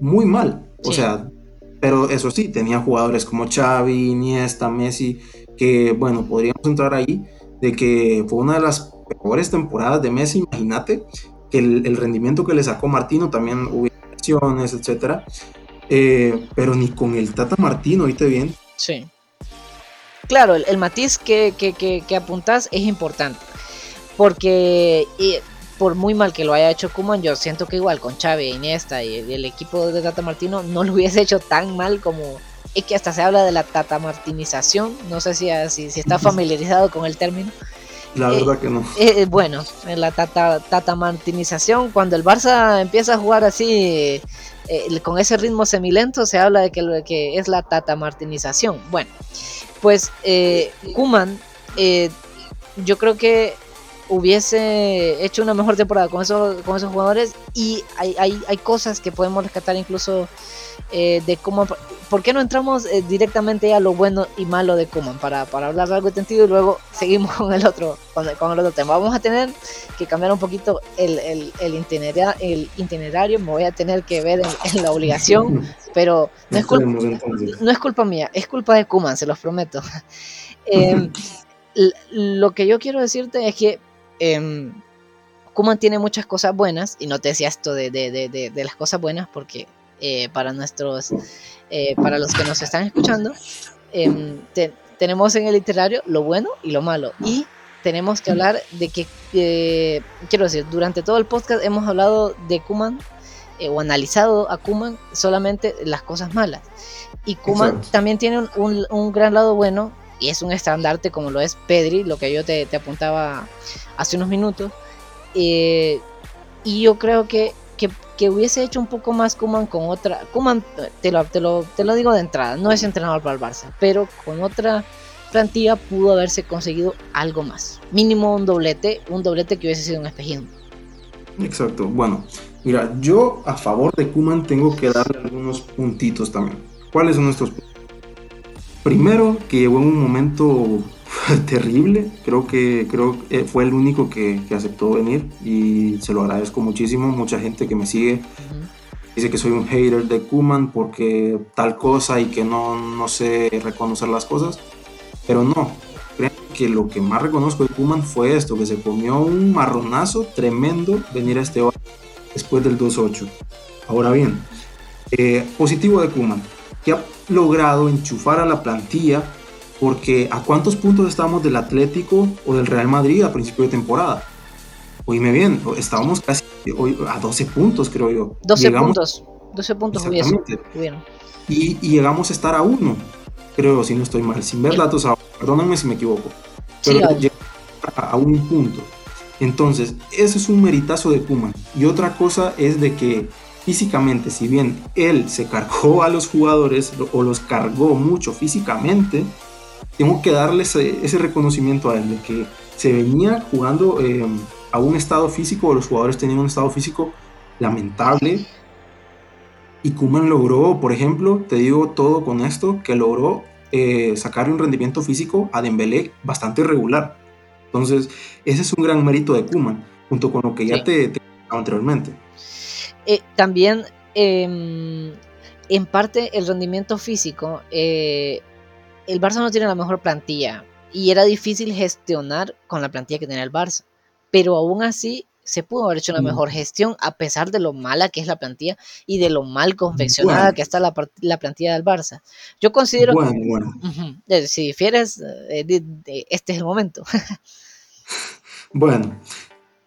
muy mal. O sea, pero eso sí, tenía jugadores como Xavi, Iniesta, Messi, que bueno, podríamos entrar ahí, de que fue una de las peores temporadas de Messi, imagínate, que el, rendimiento que le sacó Martino, también hubo lesiones, etcétera, eh, pero ni con el Tata Martino, ¿oíste bien? Sí. Claro, el, matiz que, que, que, que apuntás es importante, porque por muy mal que lo haya hecho Kuman, yo siento que igual con Xavi, Iniesta y el, equipo de Tata Martino no lo hubiese hecho tan mal como es que hasta se habla de la Tata Martinización, no sé si, si, está familiarizado con el término. La verdad que no. Eh, eh, bueno, en la tata, tata Martinización, cuando el Barça empieza a jugar así, eh, con ese ritmo semilento, se habla de que, que es la Tata Martinización. Bueno, pues Kuman, yo creo que hubiese hecho una mejor temporada con esos, con esos jugadores y hay, hay, hay cosas que podemos rescatar incluso eh, de cómo... ¿Por qué no entramos eh, directamente a lo bueno y malo de Kuman para, para hablar de algo de sentido y luego seguimos con el otro con el, otro tema? Vamos a tener que cambiar un poquito el, el, el, itinerario, el itinerario, me voy a tener que ver en, la obligación, pero no es, culpa, no es culpa mía, es culpa de Kuman, se los prometo. Em, lo que yo quiero decirte es que eh, Kuman tiene muchas cosas buenas, y no te decía esto de, de, las cosas buenas porque eh, para nuestros, eh, para los que nos están escuchando, em, tenemos en el literario lo bueno y lo malo, y tenemos que hablar de que, eh, quiero decir, durante todo el podcast hemos hablado de Kuman o analizado a Kuman solamente las cosas malas. Y Kuman también tiene un, un, gran lado bueno y es un estandarte como lo es Pedri, lo que yo te, te apuntaba hace unos minutos. Eh, y yo creo que, que, hubiese hecho un poco más Kuman con otra. Kuman, te lo, te, lo, te lo digo de entrada, no es entrenador para el Barça, pero con otra plantilla pudo haberse conseguido algo más. Mínimo un doblete, un doblete que hubiese sido un espejismo. Exacto. Bueno, mira, yo a favor de Kuman tengo que darle algunos puntitos también. ¿Cuáles son estos puntos? Primero, que llegó en un momento terrible. Creo que creo eh, fue el único que, aceptó venir y se lo agradezco muchísimo. Mucha gente que me sigue dice que soy un hater de Kuman porque tal cosa y que no, no sé reconocer las cosas. Pero no, creo que lo que más reconozco de Kuman fue esto, que se comió un marronazo tremendo venir a este después del 2-8. Ahora bien, eh, positivo de Kuman, que ha logrado enchufar a la plantilla porque ¿a cuántos puntos estábamos del Atlético o del Real Madrid a principio de temporada? Oíme bien, estábamos casi a 12 puntos, creo yo. 12 puntos, 12 puntos Y, y, llegamos a estar a uno, creo, si no estoy mal, sin ver datos, perdóname si me equivoco, pero llegamos a, un punto. Entonces, ese es un meritazo de Puma. Y otra cosa es de que físicamente, si bien él se cargó a los jugadores o los cargó mucho físicamente, tengo que darle ese, reconocimiento a él, de que se venía jugando eh, a un estado físico, los jugadores tenían un estado físico lamentable. Y Kuman logró, por ejemplo, te digo todo con esto, que logró eh, sacar un rendimiento físico a Dembélé bastante regular. Entonces, ese es un gran mérito de Kuman, junto con lo que ya te, te anteriormente. Eh, también, em, en parte, el rendimiento físico el Barça no tiene la mejor plantilla y era difícil gestionar con la plantilla que tenía el Barça. Pero aún así se pudo haber hecho una mejor gestión a pesar de lo mala que es la plantilla y de lo mal confeccionada que está la, plantilla del Barça. Yo considero que si difieres, eh, este es el momento. bueno,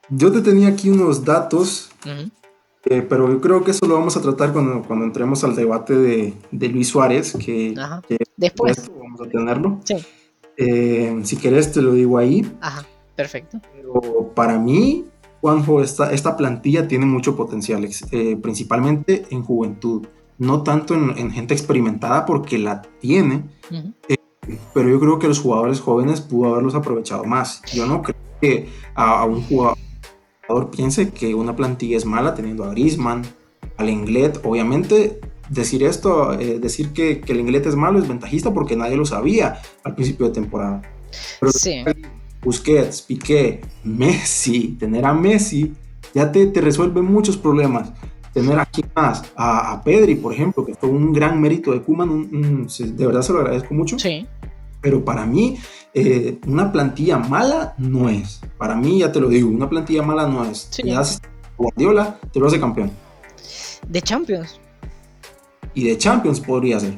yo te tenía aquí unos datos eh, pero yo creo que eso lo vamos a tratar cuando, cuando entremos al debate de, de Luis Suárez, que, después vamos a tenerlo. Sí. Eh, si querés te lo digo ahí. Ajá, perfecto. Pero para mí, Juanjo, esta, esta plantilla tiene mucho potencial, eh, principalmente en juventud, no tanto en, gente experimentada porque la tiene, pero yo creo que los jugadores jóvenes pudo haberlos aprovechado más. Yo no creo que a un jugador piense que una plantilla es mala teniendo a Griezmann, al Inglés, obviamente decir esto, eh, decir que, que, el Inglés es malo es ventajista porque nadie lo sabía al principio de temporada. Pero sí. Busquets, Piqué, Messi, tener a Messi ya te, te resuelve muchos problemas. Tener aquí más, a, a, Pedri, por ejemplo, que fue un gran mérito de Kuman, de verdad se lo agradezco mucho. Sí. Pero para mí, eh, una plantilla mala no es. Para mí, ya te lo digo, una plantilla mala no es. Si haces Guardiola, te lo hace campeón. De Champions. Y de Champions podría ser.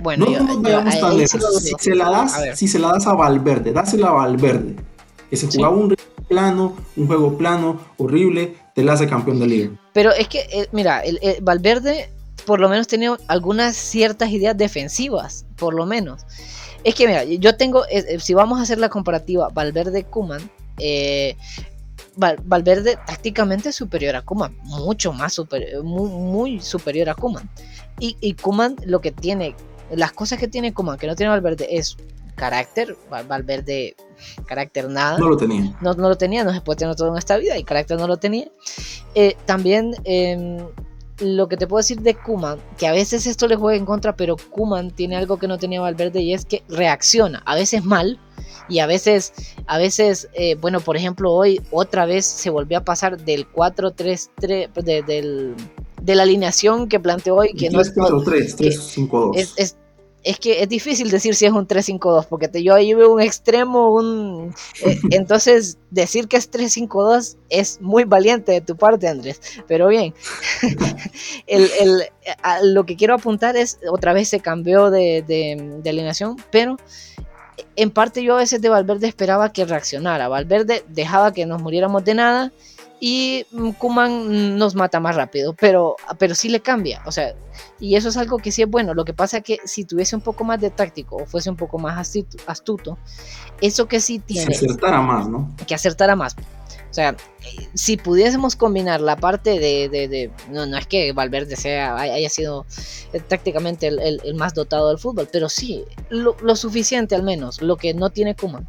Bueno, no nos vayamos tan lejos. Si, se la das, si se la das a Valverde, dásela a Valverde, que se jugaba un plano, un juego plano, horrible, te la hace campeón de liga. Pero es que, eh, mira, el, Valverde por lo menos tenía algunas ciertas ideas defensivas, por lo menos. Es que mira, yo tengo, eh, eh, si vamos a hacer la comparativa Valverde-Kuman, eh, Valverde tácticamente superior a Kuman, mucho más superior, muy, superior a Kuman. Y, y Kuman lo que tiene, las cosas que tiene Kuman que no tiene Valverde es carácter, Valverde carácter nada. No lo tenía. No, lo tenía, no se puede tener todo en esta vida y carácter no lo tenía. también em, lo que te puedo decir de Kuman, que a veces esto le juega en contra, pero Kuman tiene algo que no tenía Valverde y es que reacciona, a veces mal y a veces, a veces, eh, bueno, por ejemplo, hoy otra vez se volvió a pasar del 4-3-3, de, de la alineación que planteó hoy, que 3, no 4, 3, 3, 5, 2. es, es que es difícil decir si es un 3-5-2, porque te, yo ahí veo un extremo, un... Eh, entonces, decir que es 3-5-2 es muy valiente de tu parte, Andrés. Pero bien, el, lo que quiero apuntar es, otra vez se cambió de, de, alineación, pero en parte yo a veces de Valverde esperaba que reaccionara. Valverde dejaba que nos muriéramos de nada y Kuman nos mata más rápido, pero, pero sí le cambia, o sea, y eso es algo que sí es bueno. Lo que pasa es que si tuviese un poco más de táctico o fuese un poco más astuto, eso que sí tiene. Que acertara más, ¿no? Que acertara más. O sea, si pudiésemos combinar la parte de, no, no es que Valverde sea haya sido tácticamente el, más dotado del fútbol, pero sí, lo, suficiente al menos, lo que no tiene Kuman.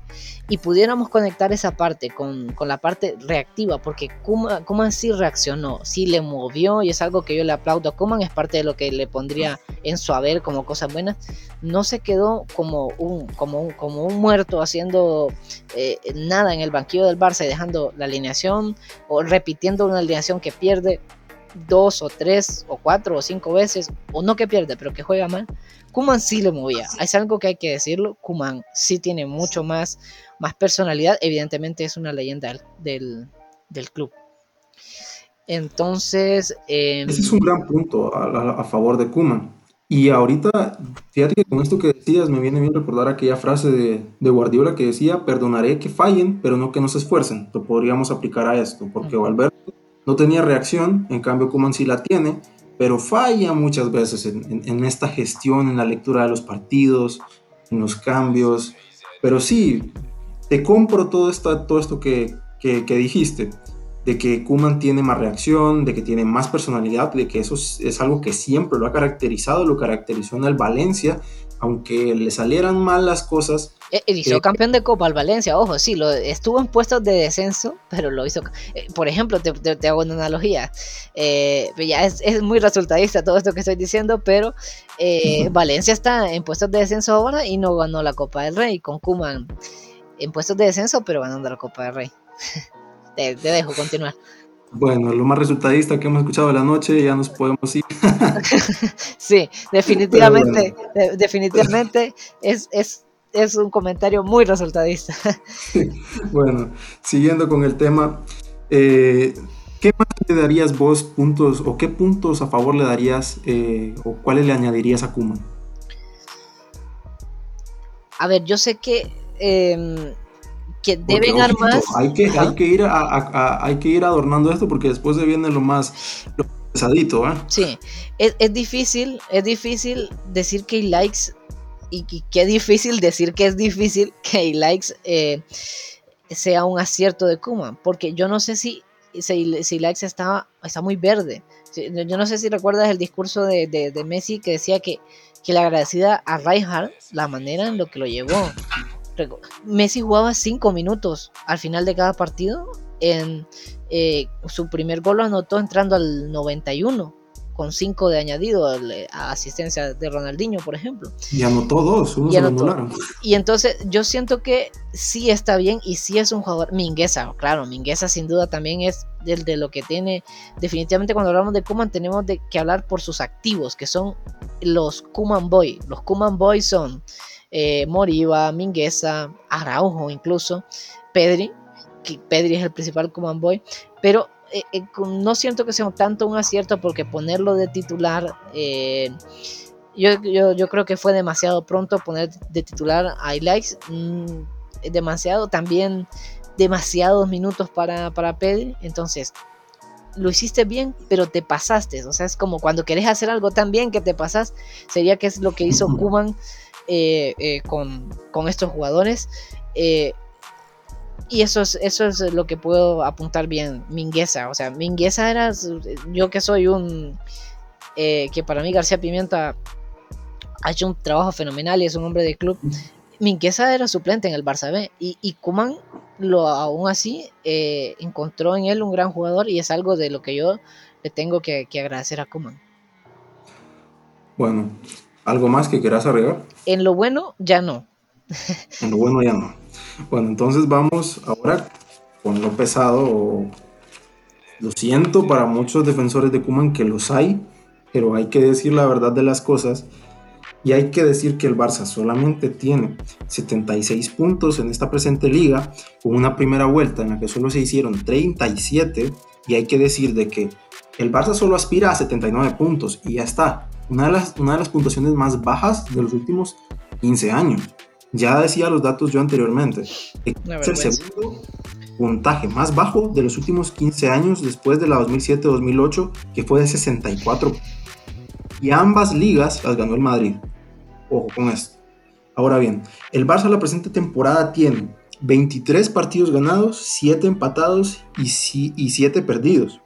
Y pudiéramos conectar esa parte con, la parte reactiva, porque Kuman, sí reaccionó, sí le movió, y es algo que yo le aplaudo a Kuman, es parte de lo que le pondría en su haber como cosas buenas. No se quedó como un, como un, como un muerto haciendo eh, nada en el banquillo del Barça y dejando la alineación o repitiendo una alineación que pierde dos o tres o cuatro o cinco veces, o no que pierde, pero que juega mal, Kuman sí le movía. Es algo que hay que decirlo. Kuman sí tiene mucho más, más personalidad. Evidentemente es una leyenda del, club. Entonces. Em, Ese es un gran punto a, favor de Kuman. Y ahorita, fíjate que con esto que decías, me viene bien recordar aquella frase de, de, Guardiola que decía: Perdonaré que fallen, pero no que no se esfuercen. Lo podríamos aplicar a esto, porque Valverde no tenía reacción, en cambio Kuman sí la tiene, pero falla muchas veces en, esta gestión, en la lectura de los partidos, en los cambios. Pero sí, te compro todo esto, todo esto que, que, que dijiste de que Kuman tiene más reacción, de que tiene más personalidad, de que eso es, algo que siempre lo ha caracterizado, lo caracterizó en el Valencia, aunque le salieran mal las cosas. Eh, hizo eh, campeón de Copa al Valencia, ojo, sí, lo, estuvo en puestos de descenso, pero lo hizo. Eh, por ejemplo, te, hago una analogía. ya es, es, muy resultadista todo esto que estoy diciendo, pero Valencia está en puestos de descenso ahora y no ganó la Copa del Rey, con Kuman en puestos de descenso, pero ganando la Copa del Rey. te, dejo continuar. Bueno, lo más resultadista que hemos escuchado de la noche, ya nos podemos ir. sí, definitivamente, definitivamente es, es, un comentario muy resultadista. bueno, siguiendo con el tema, eh, ¿qué más le darías vos puntos o qué puntos a favor le darías eh, o cuáles le añadirías a Kuma? A ver, yo sé que em, que deben más. Hay que, hay, que ir hay que ir adornando esto porque después se viene lo más pesadito. ¿eh? Sí, es, es, difícil, es difícil decir que hay likes y, qué difícil decir que es difícil que hay likes eh, sea un acierto de Kuma, porque yo no sé si, si, si likes está, está muy verde. Yo no sé si recuerdas el discurso de, de, Messi que decía que, que le agradecida a Rijkaard la manera en lo que lo llevó Messi jugaba 5 minutos al final de cada partido. En eh, su primer gol lo anotó entrando al 91 con 5 de añadido eh, a asistencia de Ronaldinho, por ejemplo. Y anotó dos, uno y, y entonces yo siento que sí está bien y sí es un jugador. Mingueza, claro, Mingueza sin duda también es del de lo que tiene. Definitivamente cuando hablamos de Kuman tenemos de que hablar por sus activos, que son los Kuman Boy. Los Kuman Boy son eh, Moriba, Mingueza, Araujo incluso, Pedri, que Pedri es el principal command boy, pero eh, eh, no siento que sea tanto un acierto porque ponerlo de titular, yo, creo que fue demasiado pronto poner de titular a Ilaix, mm, demasiado, también demasiados minutos para, para Pedri, entonces lo hiciste bien, pero te pasaste. O sea, es como cuando querés hacer algo tan bien que te pasas. Sería que es lo que hizo Kuman eh, eh, con, estos jugadores. Eh, y eso es, eso es lo que puedo apuntar bien. Mingueza, o sea, Mingueza era, yo que soy un, que para mí García Pimienta ha hecho un trabajo fenomenal y es un hombre de club. Mingueza era suplente en el Barça B y, y Kuman lo, aún así encontró en él un gran jugador y es algo de lo que yo le tengo que, que agradecer a Kuman. Bueno, ¿Algo más que quieras agregar? En lo bueno, ya no. en lo bueno, ya no. Bueno, entonces vamos ahora con lo pesado. Lo siento para muchos defensores de Kuman que los hay, pero hay que decir la verdad de las cosas. Y hay que decir que el Barça solamente tiene 76 puntos en esta presente liga, con una primera vuelta en la que solo se hicieron 37. Y hay que decir de que el Barça solo aspira a 79 puntos y ya está una de, las, una de las puntuaciones más bajas de los últimos 15 años. Ya decía los datos yo anteriormente. Es el segundo puntaje más bajo de los últimos 15 años después de la 2007-2008, que fue de 64. Y ambas ligas las ganó el Madrid. Ojo con esto. Ahora bien, el Barça la presente temporada tiene 23 partidos ganados, 7 empatados y, y 7 perdidos.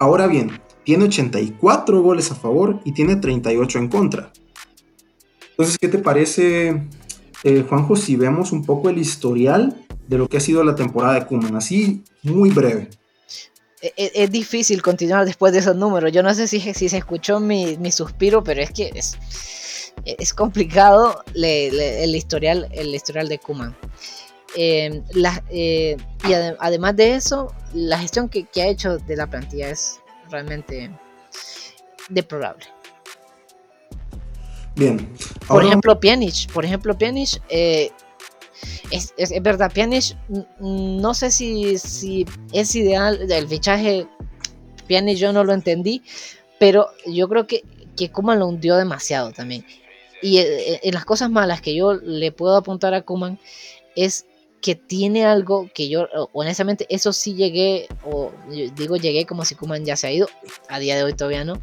Ahora bien, tiene 84 goles a favor y tiene 38 en contra. Entonces, ¿qué te parece, eh, Juanjo, si vemos un poco el historial de lo que ha sido la temporada de Kuman? Así, muy breve. E, e, es, difícil continuar después de esos números. Yo no sé si, se escuchó mi, suspiro, pero es que es, complicado el, historial, el historial de Kuman. Em, eh, y además de eso, la gestión que, ha hecho de la plantilla es realmente deplorable. Bien. Por ejemplo, Pjanic. Por ejemplo, Pjanic. Eh, es, verdad, Pjanic. No sé si, si es ideal. El fichaje Pjanic yo no lo entendí. Pero yo creo que, que Kuman lo hundió demasiado también. Y eh, en las cosas malas que yo le puedo apuntar a Kuman es que tiene algo que yo, honestamente, eso sí llegué, o digo llegué como si Kuman ya se ha ido, a día de hoy todavía no.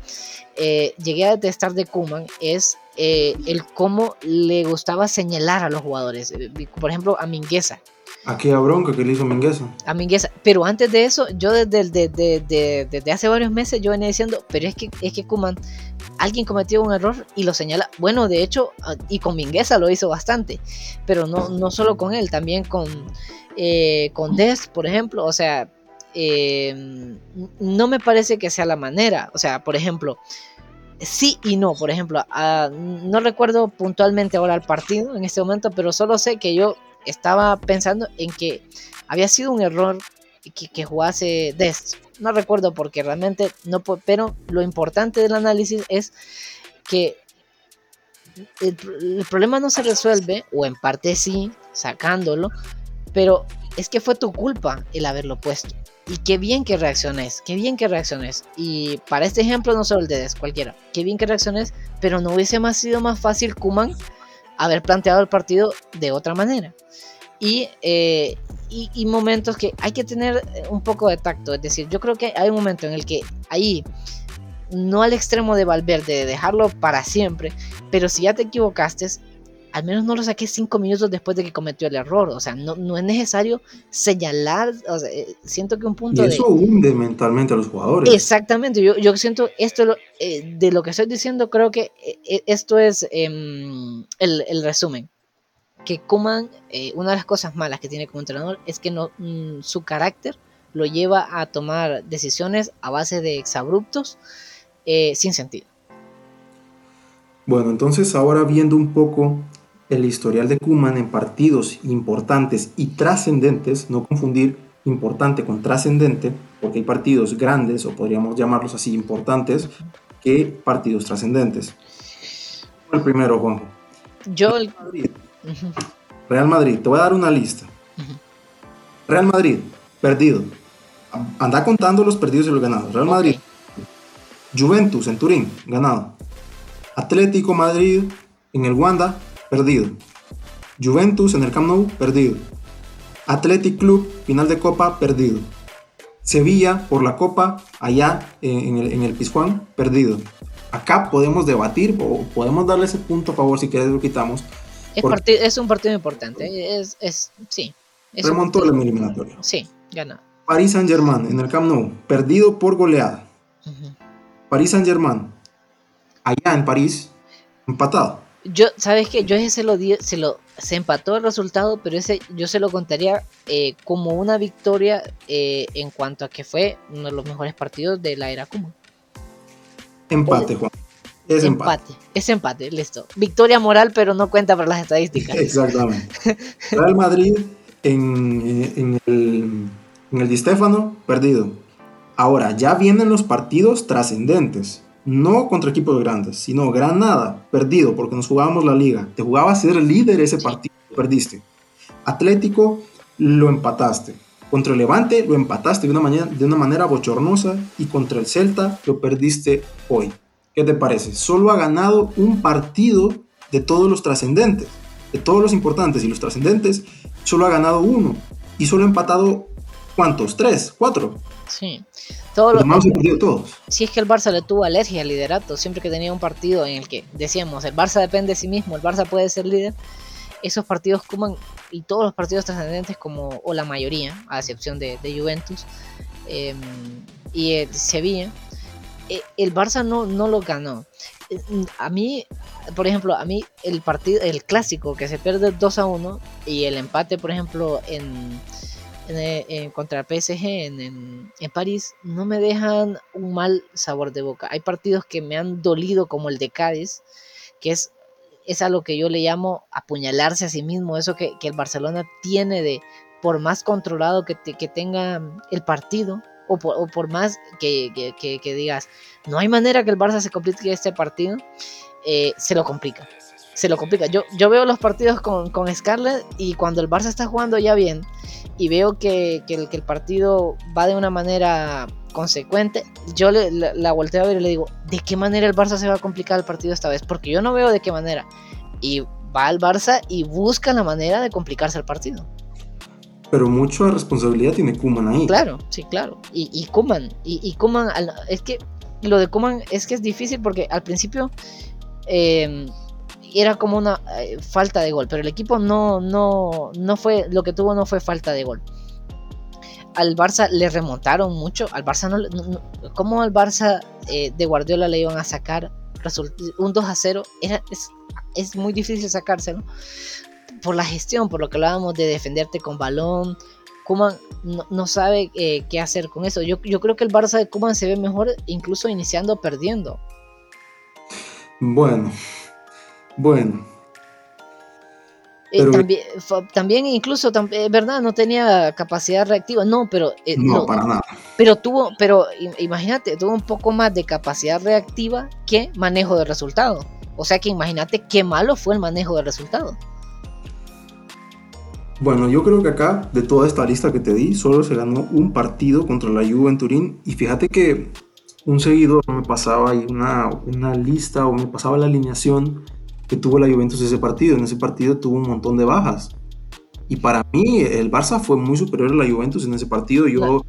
Eh, llegué a detestar de Kuman es eh, el cómo le gustaba señalar a los jugadores. Eh, por ejemplo, a Mingueza. Aquella bronca que le hizo Mingueza. A Mingueza. Pero antes de eso, yo desde, desde, desde, hace varios meses yo venía diciendo, pero es que, es que Kuman alguien cometió un error y lo señala. Bueno, de hecho, ah, y con Mingueza lo hizo bastante, pero no, no solo con él, también con, eh, con Des, por ejemplo. O sea, em, no me parece que sea la manera. O sea, por ejemplo, sí y no. Por ejemplo, ah, no recuerdo puntualmente ahora el partido en este momento, pero solo sé que yo estaba pensando en que había sido un error que, que jugase Des no recuerdo porque realmente no pero lo importante del análisis es que el, problema no se resuelve, o en parte sí, sacándolo, pero es que fue tu culpa el haberlo puesto. Y qué bien que reacciones, qué bien que reacciones. Y para este ejemplo, no solo el de Des, cualquiera, qué bien que reacciones, pero no hubiese más sido más fácil Kuman haber planteado el partido de otra manera. Y, eh, y, momentos que hay que tener eh, un poco de tacto. Es decir, yo creo que hay un momento en el que ahí, no al extremo de Valverde, de dejarlo para siempre, pero si ya te equivocaste, al menos no lo saques cinco minutos después de que cometió el error. O sea, no, no es necesario señalar. O sea, eh, siento que un punto. Y eso hunde mentalmente a los jugadores. Exactamente. Yo, yo siento esto eh, de lo que estoy diciendo, creo que esto es em, el, el resumen que Kuman, eh, una de las cosas malas que tiene como entrenador es que no, mm, su carácter lo lleva a tomar decisiones a base de exabruptos eh, sin sentido. Bueno, entonces ahora viendo un poco el historial de Kuman en partidos importantes y trascendentes, no confundir importante con trascendente, porque hay partidos grandes, o podríamos llamarlos así, importantes, que partidos trascendentes. El primero, Juanjo. Yo, el, Real Madrid, te voy a dar una lista. Real Madrid, perdido. Anda contando los perdidos y los ganados. Real Madrid. Juventus en Turín, ganado. Atlético Madrid en el Wanda, perdido. Juventus en el Camp Nou, perdido. Athletic Club, final de Copa, perdido. Sevilla por la Copa, allá en el, en el Pizjuán, perdido. Acá podemos debatir o podemos darle ese punto a favor si quieres lo quitamos es, un partido importante. Es, es sí. remontó el eliminatorio. Sí, gana. Paris Saint Germain en el Camp Nou, perdido por goleada. Paris Saint Germain, allá en París, empatado. Yo, ¿sabes qué? Yo ese se lo di, se lo se empató el resultado, pero ese yo se lo contaría eh, como una victoria eh, en cuanto a que fue uno de los mejores partidos de la era común. Empate, Juan. Es empate. Es empate, listo. Victoria moral, pero no cuenta para las estadísticas. Exactamente. Real Madrid en, en, el, en el Di perdido. Ahora, ya vienen los partidos trascendentes. No contra equipos grandes, sino Granada, perdido, porque nos jugábamos la liga. Te jugaba a ser líder ese partido, perdiste. Atlético, lo empataste. Contra el Levante, lo empataste de una, manera, de una manera bochornosa. Y contra el Celta, lo perdiste hoy. ¿Qué te parece? Solo ha ganado un partido de todos los trascendentes, de todos los importantes y los trascendentes, solo ha ganado uno. Y solo ha empatado, ¿cuántos? ¿Tres? ¿Cuatro? Sí. Todos los, todos. Si es que el Barça le tuvo alergia al liderato, siempre que tenía un partido en el que decíamos, el Barça depende de sí mismo, el Barça puede ser líder. esos partidos Kuman y todos los partidos trascendentes como, o la mayoría, a excepción de, Juventus em, y el Sevilla, eh, el Barça no, no lo ganó. Eh, a mí, por ejemplo, a mí el partido, el clásico que se pierde 2 a 1 y el empate, por ejemplo, en, en, contra el PSG en, en, París, no me dejan un mal sabor de boca. Hay partidos que me han dolido, como el de Cádiz, que es, es a lo que yo le llamo apuñalarse a sí mismo, eso que, el Barcelona tiene de, por más controlado que, que tenga el partido, o por, más que, digas, no hay manera que el Barça se complique este partido, eh, se lo complica. Se lo complica. Yo, yo veo los partidos con, con Scarlett y cuando el Barça está jugando ya bien y veo que, el, que el partido va de una manera consecuente, yo le, la, la, volteo a ver y le digo, ¿de qué manera el Barça se va a complicar el partido esta vez? Porque yo no veo de qué manera. Y va al Barça y busca la manera de complicarse el partido pero mucha responsabilidad tiene Kuman ahí. Claro, sí, claro. Y, y Kuman, y, Kuman, es que lo de Kuman es que es difícil porque al principio em, era como una eh, falta de gol, pero el equipo no, no, no fue, lo que tuvo no fue falta de gol. Al Barça le remontaron mucho, al Barça no, ¿cómo al Barça eh, de Guardiola le iban a sacar un 2 a 0? Era, es, es muy difícil sacárselo por la gestión, por lo que hablábamos de defenderte con balón. Kuman no, sabe eh, qué hacer con eso. Yo, yo, creo que el Barça de Kuman se ve mejor incluso iniciando perdiendo. Bueno, bueno. Eh, también, también, incluso, es verdad, no tenía capacidad reactiva, no, pero... Eh, no, para nada. Pero tuvo, pero imagínate, tuvo un poco más de capacidad reactiva que manejo de resultado. O sea que imagínate qué malo fue el manejo de resultado. Bueno, yo creo que acá, de toda esta lista que te di, solo se ganó un partido contra la Juve en Turín. Y fíjate que un seguidor me pasaba ahí una, una lista o me pasaba la alineación que tuvo la Juventus ese partido. En ese partido tuvo un montón de bajas. Y para mí, el Barça fue muy superior a la Juventus en ese partido. Yo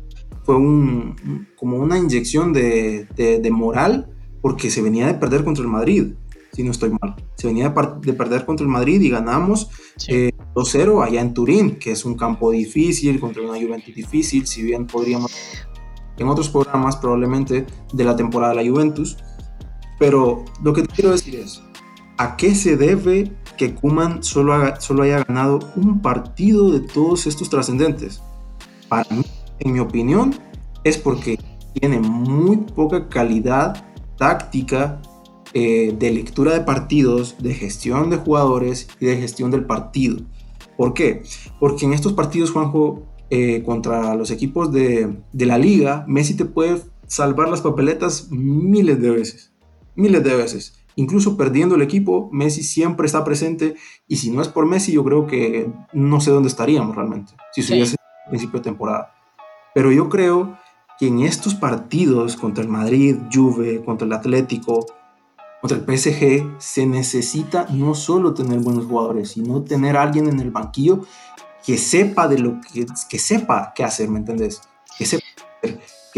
fue un, como una inyección de, de, moral porque se venía de perder contra el Madrid, si no estoy mal. Se venía de, perder contra el Madrid y ganamos. Eh, 2-0 allá en Turín, que es un campo difícil, contra una Juventus difícil, si bien podríamos en otros programas probablemente de la temporada de la Juventus. Pero lo que te quiero decir es, ¿a qué se debe que Kuman solo, solo haya ganado un partido de todos estos trascendentes? Para mí, en mi opinión, es porque tiene muy poca calidad táctica eh, de lectura de partidos, de gestión de jugadores y de gestión del partido. ¿Por qué? Porque en estos partidos, Juanjo, eh, contra los equipos de, la liga, Messi te puede salvar las papeletas miles de veces. Miles de veces. Incluso perdiendo el equipo, Messi siempre está presente. Y si no es por Messi, yo creo que no sé dónde estaríamos realmente. Si se hubiese principio de temporada. Pero yo creo que en estos partidos contra el Madrid, Juve, contra el Atlético, contra el PSG se necesita no solo tener buenos jugadores, sino tener a alguien en el banquillo que sepa de lo que, que sepa qué hacer, ¿me entendés?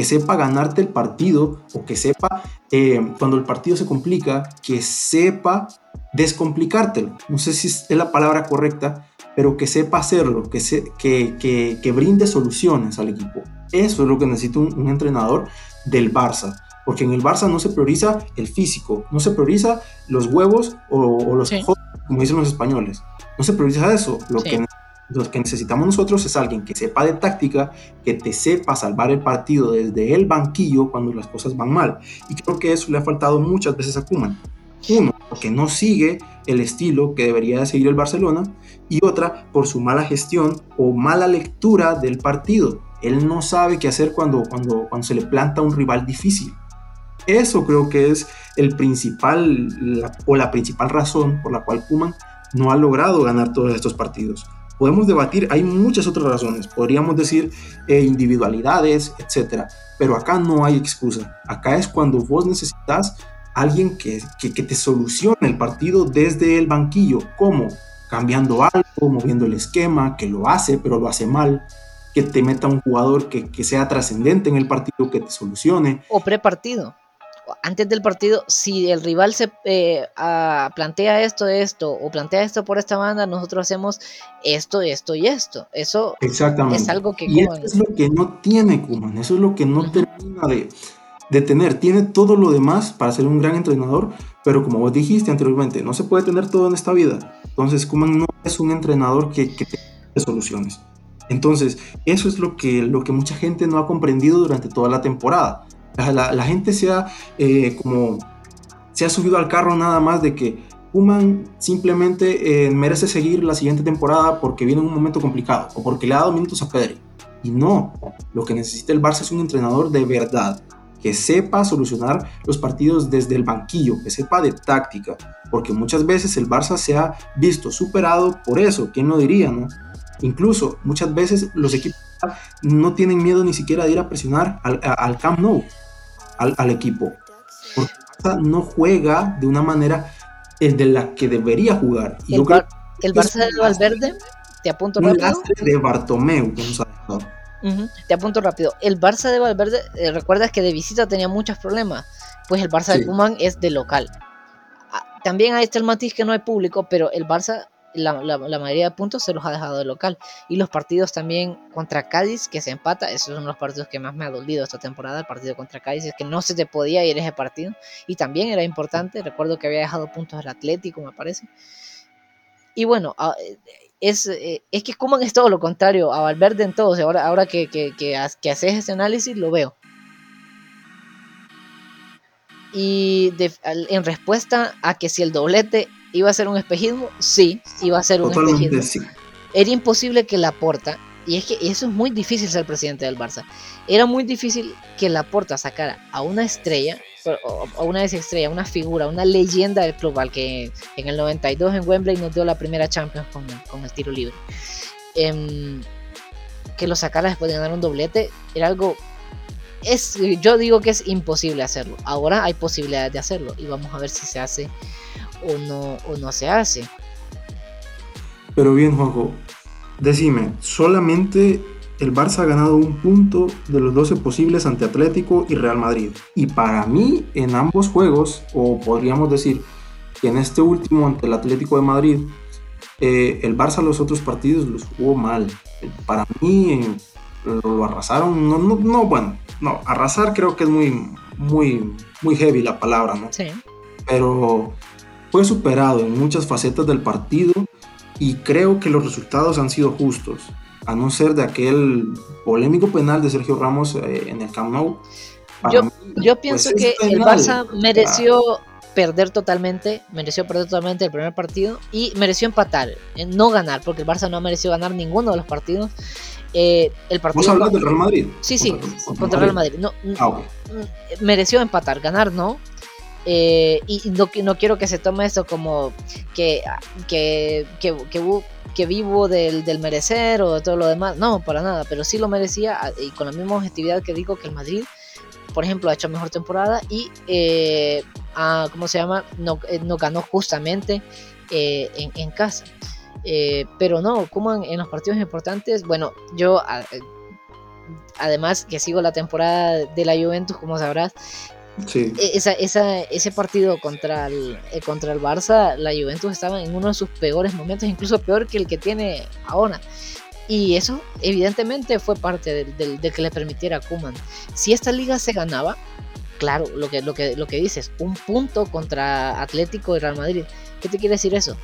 Que sepa, ganarte el partido o que sepa eh, cuando el partido se complica, que sepa descomplicártelo. No sé si es la palabra correcta, pero que sepa hacerlo, que, se, que, que, que brinde soluciones al equipo. Eso es lo que necesita un, un entrenador del Barça porque en el Barça no se prioriza el físico, no se prioriza los huevos o, los ojos, como dicen los españoles. No se prioriza eso. Lo, que, lo que necesitamos nosotros es alguien que sepa de táctica, que te sepa salvar el partido desde el banquillo cuando las cosas van mal. Y creo que eso le ha faltado muchas veces a Kuman. Uno, porque no sigue el estilo que debería de seguir el Barcelona. Y otra, por su mala gestión o mala lectura del partido. Él no sabe qué hacer cuando, cuando, cuando se le planta un rival difícil. Eso creo que es el principal o la principal razón por la cual Kuman no ha logrado ganar todos estos partidos. Podemos debatir, hay muchas otras razones, podríamos decir eh, individualidades, etcétera, pero acá no hay excusa. Acá es cuando vos necesitas alguien que, que, te solucione el partido desde el banquillo. ¿Cómo? Cambiando algo, moviendo el esquema, que lo hace, pero lo hace mal, que te meta un jugador que, que sea trascendente en el partido, que te solucione. O prepartido antes del partido, si el rival se eh, plantea esto, esto, o plantea esto por esta banda, nosotros hacemos esto, esto y esto. Eso Exactamente. es algo que... Y eso es lo que no tiene Kuman, eso es lo que no termina de, de, tener. Tiene todo lo demás para ser un gran entrenador, pero como vos dijiste anteriormente, no se puede tener todo en esta vida. Entonces Kuman no es un entrenador que, que tiene soluciones. Entonces, eso es lo que, lo que mucha gente no ha comprendido durante toda la temporada la, gente se ha, eh, como, se ha subido al carro nada más de que Kuman simplemente eh, merece seguir la siguiente temporada porque viene en un momento complicado o porque le ha dado minutos a Pedri. Y no, lo que necesita el Barça es un entrenador de verdad, que sepa solucionar los partidos desde el banquillo, que sepa de táctica, porque muchas veces el Barça se ha visto superado por eso, ¿quién lo diría, no? Incluso muchas veces los equipos no tienen miedo ni siquiera de ir a presionar al, al Camp Nou al, equipo. Porque no juega de una manera de la que debería jugar. el, Barça de Valverde, te apunto rápido. de Bartomeu Te apunto rápido. El Barça de Valverde, eh, recuerdas que de visita tenía muchos problemas. Pues el Barça de Kuman es de local. Ah, también hay este el matiz que no hay público, pero el Barça la, mayoría de puntos se los ha dejado de local. Y los partidos también contra Cádiz, que se empata, esos son los partidos que más me ha dolido esta temporada. El partido contra Cádiz es que no se te podía ir ese partido. Y también era importante, recuerdo que había dejado puntos el Atlético, me parece. Y bueno, es, eh, es que como es todo lo contrario a Valverde en todos. Ahora, ahora que, que, que haces ese análisis, lo veo. Y en respuesta a que si el doblete ¿Iba a ser un espejismo? Sí, iba a ser un espejismo. Era imposible que la porta, y es que eso es muy difícil ser presidente del Barça. Era muy difícil que la porta sacara a una estrella, a una estrella, una figura, una leyenda del club, al que en el 92 en Wembley nos dio la primera Champions con, con el tiro libre. Em, que lo sacara después de ganar un doblete era algo es, yo digo que es imposible hacerlo. Ahora hay posibilidades de hacerlo y vamos a ver si se hace o no, o no se hace. Pero bien, Juanjo, decime, solamente el Barça ha ganado un punto de los 12 posibles ante Atlético y Real Madrid. Y para mí, en ambos juegos, o podríamos decir que en este último ante el Atlético de Madrid, eh, el Barça los otros partidos los jugó mal. Para mí lo, arrasaron, no, no, no, bueno, no, arrasar creo que es muy, muy, muy heavy la palabra, ¿no? Sí. Pero fue superado en muchas facetas del partido y creo que los resultados han sido justos, a no ser de aquel polémico penal de Sergio Ramos eh, en el Camp Nou. Yo, yo, pues, pienso que el Barça mereció perder totalmente, mereció perder totalmente el primer partido y mereció empatar, eh, no ganar, porque el Barça no mereció ganar ninguno de los partidos. Eh, el partido ¿Vos hablas del Real Madrid? Sí, sí, contra, el Real Madrid. No, ah, mm, Mereció empatar, ganar no, eh, y no, quiero que se tome esto como que, que, que, vivo del, merecer o de todo lo demás. No, para nada, pero sí lo merecía y con la misma objetividad que digo que el Madrid, por ejemplo, ha hecho mejor temporada y, eh, ¿cómo se llama? No, eh, ganó justamente en, casa. pero no, como en, en, los partidos importantes, bueno, yo además que sigo la temporada de la Juventus, como sabrás, e, esa, esa, ese partido contra el, eh, contra el Barça, la Juventus estaba en uno de sus peores momentos, incluso peor que el que tiene ahora. Y eso, evidentemente, fue parte del, que le permitiera a Kuman. Si esta liga se ganaba, claro, lo que, lo, que, lo que dices, un punto contra Atlético y Real Madrid. ¿Qué te quiere decir eso?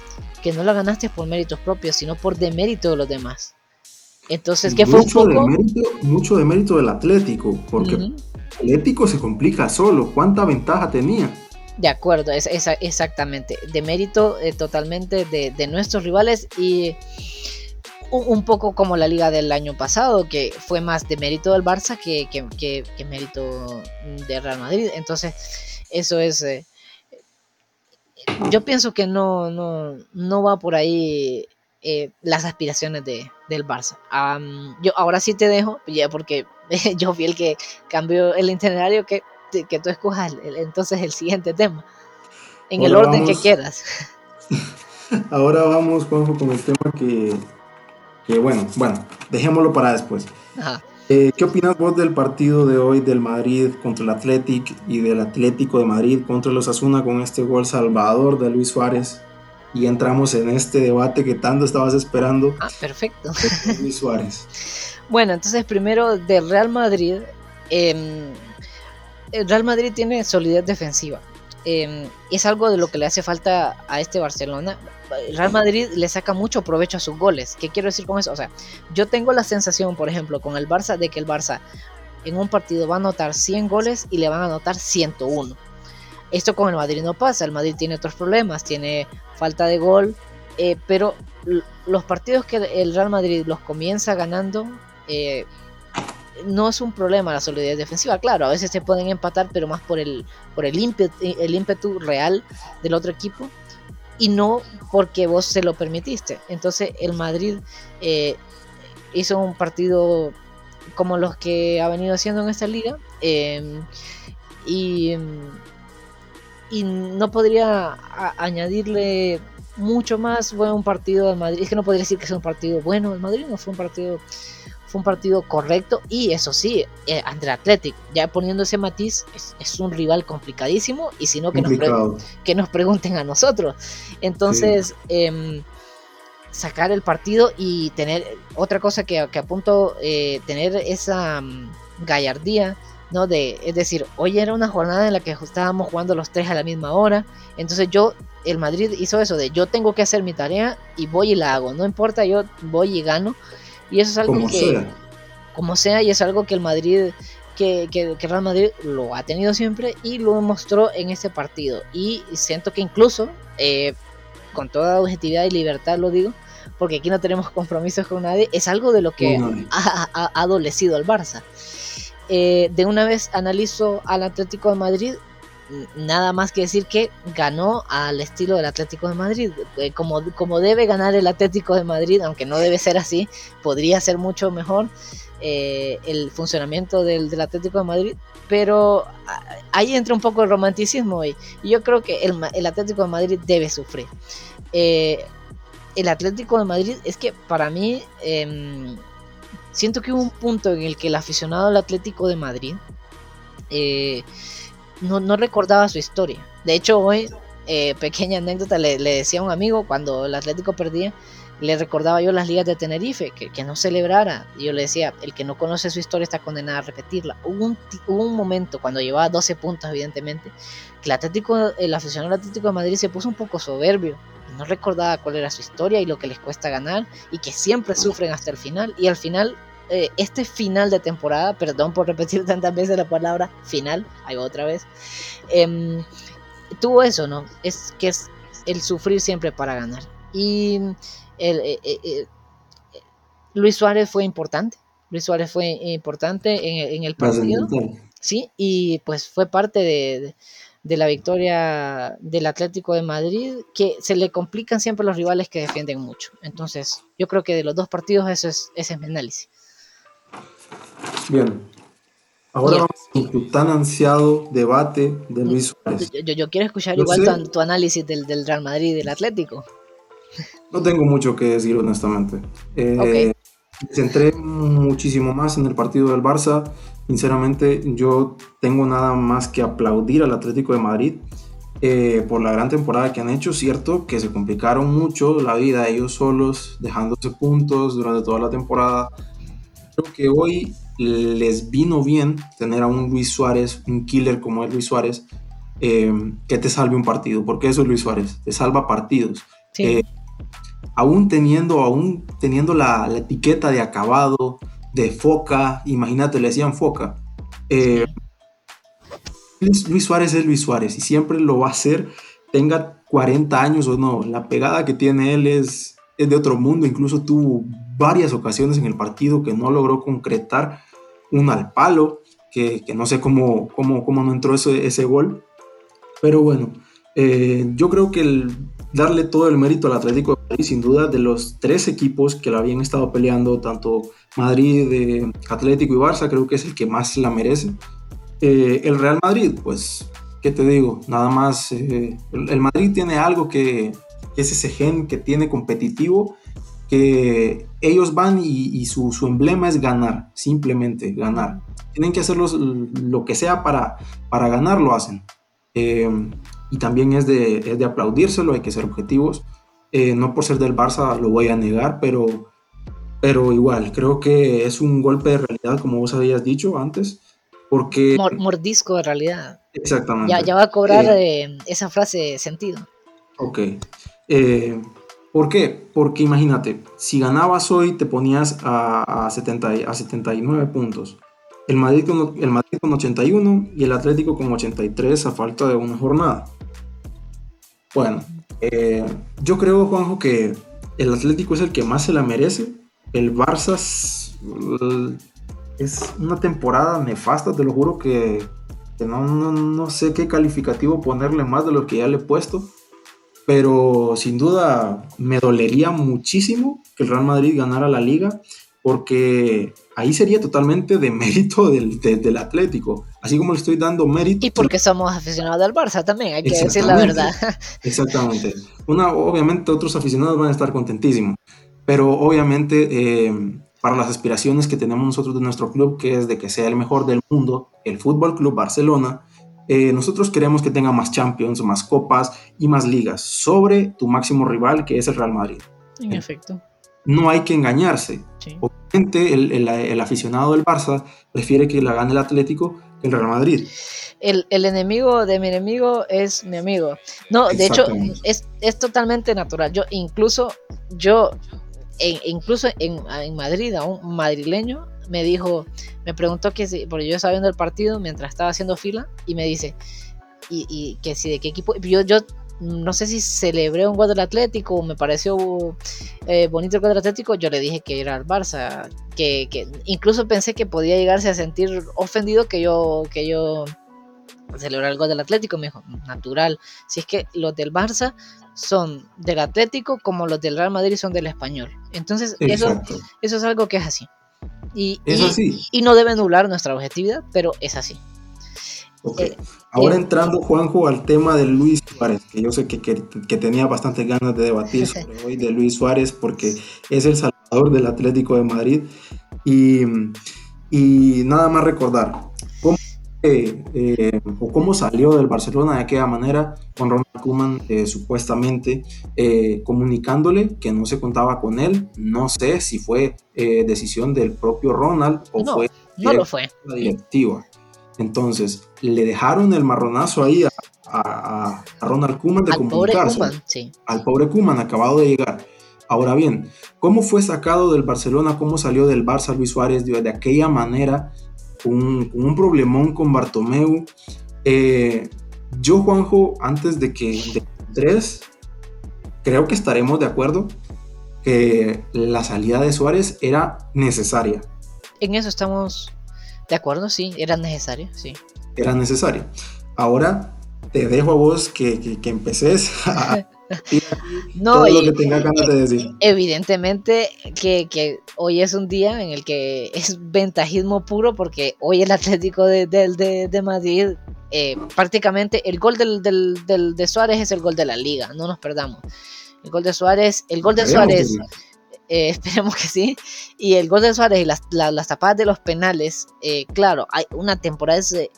Que no la ganaste por méritos propios, sino por demérito de los demás. Entonces, ¿qué fue un poco? De mérito, mucho de mérito del Atlético, porque el épico se complica solo. ¿Cuánta ventaja tenía? De acuerdo, es, exactamente. De mérito eh, totalmente de, nuestros rivales y un, poco como la liga del año pasado, que fue más de mérito del Barça que, que, mérito de Real Madrid. Entonces, eso es... Eh, yo pienso que no, no, no va por ahí eh, las aspiraciones de, del Barça. yo ahora sí te dejo, ya porque yo vi el que cambió el itinerario, que, que tú escojas entonces el siguiente tema, en el orden que quieras. Ahora vamos, con el tema que, que, bueno, bueno, dejémoslo para después. Eh, ¿Qué opinas vos del partido de hoy del Madrid contra el Athletic y del Atlético de Madrid contra los Asuna con este gol salvador de Luis Suárez? Y entramos en este debate que tanto estabas esperando. Ah, perfecto. Luis Suárez. bueno, entonces primero del Real Madrid. Em, el Real Madrid tiene solidez defensiva. Em, es algo de lo que le hace falta a este Barcelona. El Real Madrid le saca mucho provecho a sus goles. ¿Qué quiero decir con eso? O sea, yo tengo la sensación, por ejemplo, con el Barça, de que el Barça en un partido va a anotar 100 goles y le van a anotar 101. Esto con el Madrid no pasa. El Madrid tiene otros problemas, tiene falta de gol, eh, pero los partidos que el Real Madrid los comienza ganando, eh, no es un problema la solidez defensiva. Claro, a veces se pueden empatar, pero más por el, por el, ímpetu, el ímpetu real del otro equipo y no porque vos se lo permitiste. Entonces el Madrid eh, hizo un partido como los que ha venido haciendo en esta liga em, y, y, no podría añadirle mucho más. Fue un partido de Madrid. Es que no podría decir que sea un partido bueno. El Madrid no fue un partido fue un partido correcto y eso sí, eh, Andre Athletic, ya poniendo ese matiz, es, un rival complicadísimo y si no, que nos, que nos pregunten a nosotros. Entonces, em, sacar el partido y tener otra cosa que, que apunto, eh, tener esa mm, gallardía. ¿No? De, es decir, hoy era una jornada en la que estábamos jugando los tres a la misma hora. Entonces yo, el Madrid hizo eso de yo tengo que hacer mi tarea y voy y la hago. No importa, yo voy y gano. Y eso es algo como que, sea. como sea, y es algo que el Madrid, que, que, Real Madrid lo ha tenido siempre y lo mostró en este partido. Y siento que incluso, eh, con toda objetividad y libertad lo digo, porque aquí no tenemos compromisos con nadie, es algo de lo que ha, ha, adolecido al Barça. Eh, de una vez analizo al Atlético de Madrid nada más que decir que ganó al estilo del Atlético de Madrid. Eh, como, como debe ganar el Atlético de Madrid, aunque no debe ser así, podría ser mucho mejor eh, el funcionamiento del, Atlético de Madrid. Pero ahí entra un poco el romanticismo y, yo creo que el, Atlético de Madrid debe sufrir. El Atlético de Madrid es que para mí em, siento que hubo un punto en el que el aficionado al Atlético de Madrid no, recordaba su historia. De hecho, hoy, eh, pequeña anécdota, le, decía a un amigo cuando el Atlético perdía, le recordaba yo las ligas de Tenerife, que, no celebrara. Y yo le decía, el que no conoce su historia está condenado a repetirla. Hubo un, momento, cuando llevaba 12 puntos, evidentemente, que el Atlético, el aficionado Atlético de Madrid se puso un poco soberbio. No recordaba cuál era su historia y lo que les cuesta ganar, y que siempre sufren hasta el final. Y al final eh, este final de temporada, perdón por repetir tantas veces la palabra final, ahí va otra vez, em, tuvo eso, ¿no? Es que es el sufrir siempre para ganar. Y eh, eh, Luis Suárez fue importante, Luis Suárez fue importante en, el partido, sí, y pues fue parte de, la victoria del Atlético de Madrid, que se le complican siempre los rivales que defienden mucho. Entonces, yo creo que de los dos partidos eso es, ese es mi análisis. Bien. Ahora vamos con tu tan ansiado debate de Luis Suárez. Yo, quiero escuchar igual tu, análisis del, Real Madrid y del Atlético. No tengo mucho que decir, honestamente. Eh, Me centré muchísimo más en el partido del Barça. Sinceramente, yo tengo nada más que aplaudir al Atlético de Madrid eh, por la gran temporada que han hecho. Cierto que se complicaron mucho la vida ellos solos, dejándose puntos durante toda la temporada Creo que hoy les vino bien tener a un Luis Suárez, un killer como es Luis Suárez, eh, que te salve un partido, porque eso es Luis Suárez, te salva partidos. Eh, aún teniendo, aún teniendo la, etiqueta de acabado, de foca, imagínate, le decían foca. Eh, Luis, Suárez es Luis Suárez y siempre lo va a hacer, tenga 40 años o no. La pegada que tiene él es, es de otro mundo, incluso tuvo varias ocasiones en el partido que no logró concretar un al palo, que, no sé cómo, cómo, cómo, no entró ese, ese gol. Pero bueno, eh, yo creo que darle todo el mérito al Atlético de Madrid, sin duda, de los tres equipos que lo habían estado peleando, tanto Madrid, eh, Atlético y Barça, creo que es el que más la merece. Eh, el Real Madrid, pues, ¿qué te digo? Nada más, el, Madrid tiene algo que, que es ese gen que tiene competitivo que ellos van y, su, emblema es ganar, simplemente ganar. Tienen que hacer lo que sea para, para ganar, lo hacen. Eh, y también es de, es de, aplaudírselo, hay que ser objetivos. Eh, no por ser del Barça lo voy a negar, pero, pero igual, creo que es un golpe de realidad, como vos habías dicho antes, porque... mordisco de realidad. Exactamente. Ya, ya va a cobrar eh, esa frase sentido. Ok. ¿Por qué? Porque imagínate, si ganabas hoy te ponías a, 70, a 79 puntos. El Madrid, con, el Madrid con 81 y el Atlético con 83 a falta de una jornada. Bueno, eh, yo creo, Juanjo, que el Atlético es el que más se la merece. El Barça es, una temporada nefasta, te lo juro que, no, no, sé qué calificativo ponerle más de lo que ya le he puesto pero sin duda me dolería muchísimo que el Real Madrid ganara la liga porque ahí sería totalmente de mérito del, del, Atlético, así como le estoy dando mérito. Y porque somos aficionados del Barça también, hay que decir la verdad. Exactamente. Una, obviamente otros aficionados van a estar contentísimos, pero obviamente eh, para las aspiraciones que tenemos nosotros de nuestro club, que es de que sea el mejor del mundo, el Fútbol Club Barcelona, eh, nosotros queremos que tenga más Champions, más copas y más ligas sobre tu máximo rival, que es el Real Madrid. En efecto. No hay que engañarse. Obviamente, el, aficionado del Barça prefiere que la gane el Atlético que el Real Madrid. El, enemigo de mi enemigo es mi amigo. No, de hecho, es, es totalmente natural. Yo, incluso, yo, incluso en, en Madrid, a un madrileño, me dijo, me preguntó que si, porque yo estaba viendo el partido mientras estaba haciendo fila y me dice, y, que si de qué equipo, yo, yo no sé si celebré un gol del Atlético o me pareció eh, bonito el gol del Atlético, yo le dije que era el Barça, que, incluso pensé que podía llegarse a sentir ofendido que yo, que yo celebrar el gol del Atlético, me dijo, natural, si es que los del Barça son del Atlético como los del Real Madrid son del Español. Entonces, eso, eso es algo que es así. Y, es así. Y, no debe nublar nuestra objetividad, pero es así. Okay. Eh, Ahora eh, entrando, Juanjo, al tema de Luis Suárez, que yo sé que, que, tenía bastantes ganas de debatir sobre hoy de Luis Suárez, porque es el salvador del Atlético de Madrid. Y, y nada más recordar, eh, o cómo salió del Barcelona de aquella manera con Ronald Koeman eh, supuestamente eh, comunicándole que no se contaba con él. No sé si fue decisión del propio Ronald o fue no lo fue. la directiva. Entonces, le dejaron el marronazo ahí a, Ronald Koeman de comunicarse. Al pobre Koeman acabado de llegar. Ahora bien, ¿cómo fue sacado del Barcelona? ¿Cómo salió del Barça Luis Suárez de aquella manera? Un, un problemón con Bartomeu. Eh, yo, Juanjo, antes de que de tres, creo que estaremos de acuerdo que la salida de Suárez era necesaria. En eso estamos de acuerdo, sí, era necesaria, sí. Era necesaria. Ahora te dejo a vos que, que, que empeces a, no, lo que tenga ganas de decir. Evidentemente que, hoy es un día en el que es ventajismo puro porque hoy el Atlético de, de, Madrid eh, prácticamente el gol del, de Suárez es el gol de la liga, no nos perdamos. El gol de Suárez, el gol de Suárez eh, esperemos que sí. Y el gol de Suárez y las, tapadas de los penales, eh, claro, hay una temporada es, eh,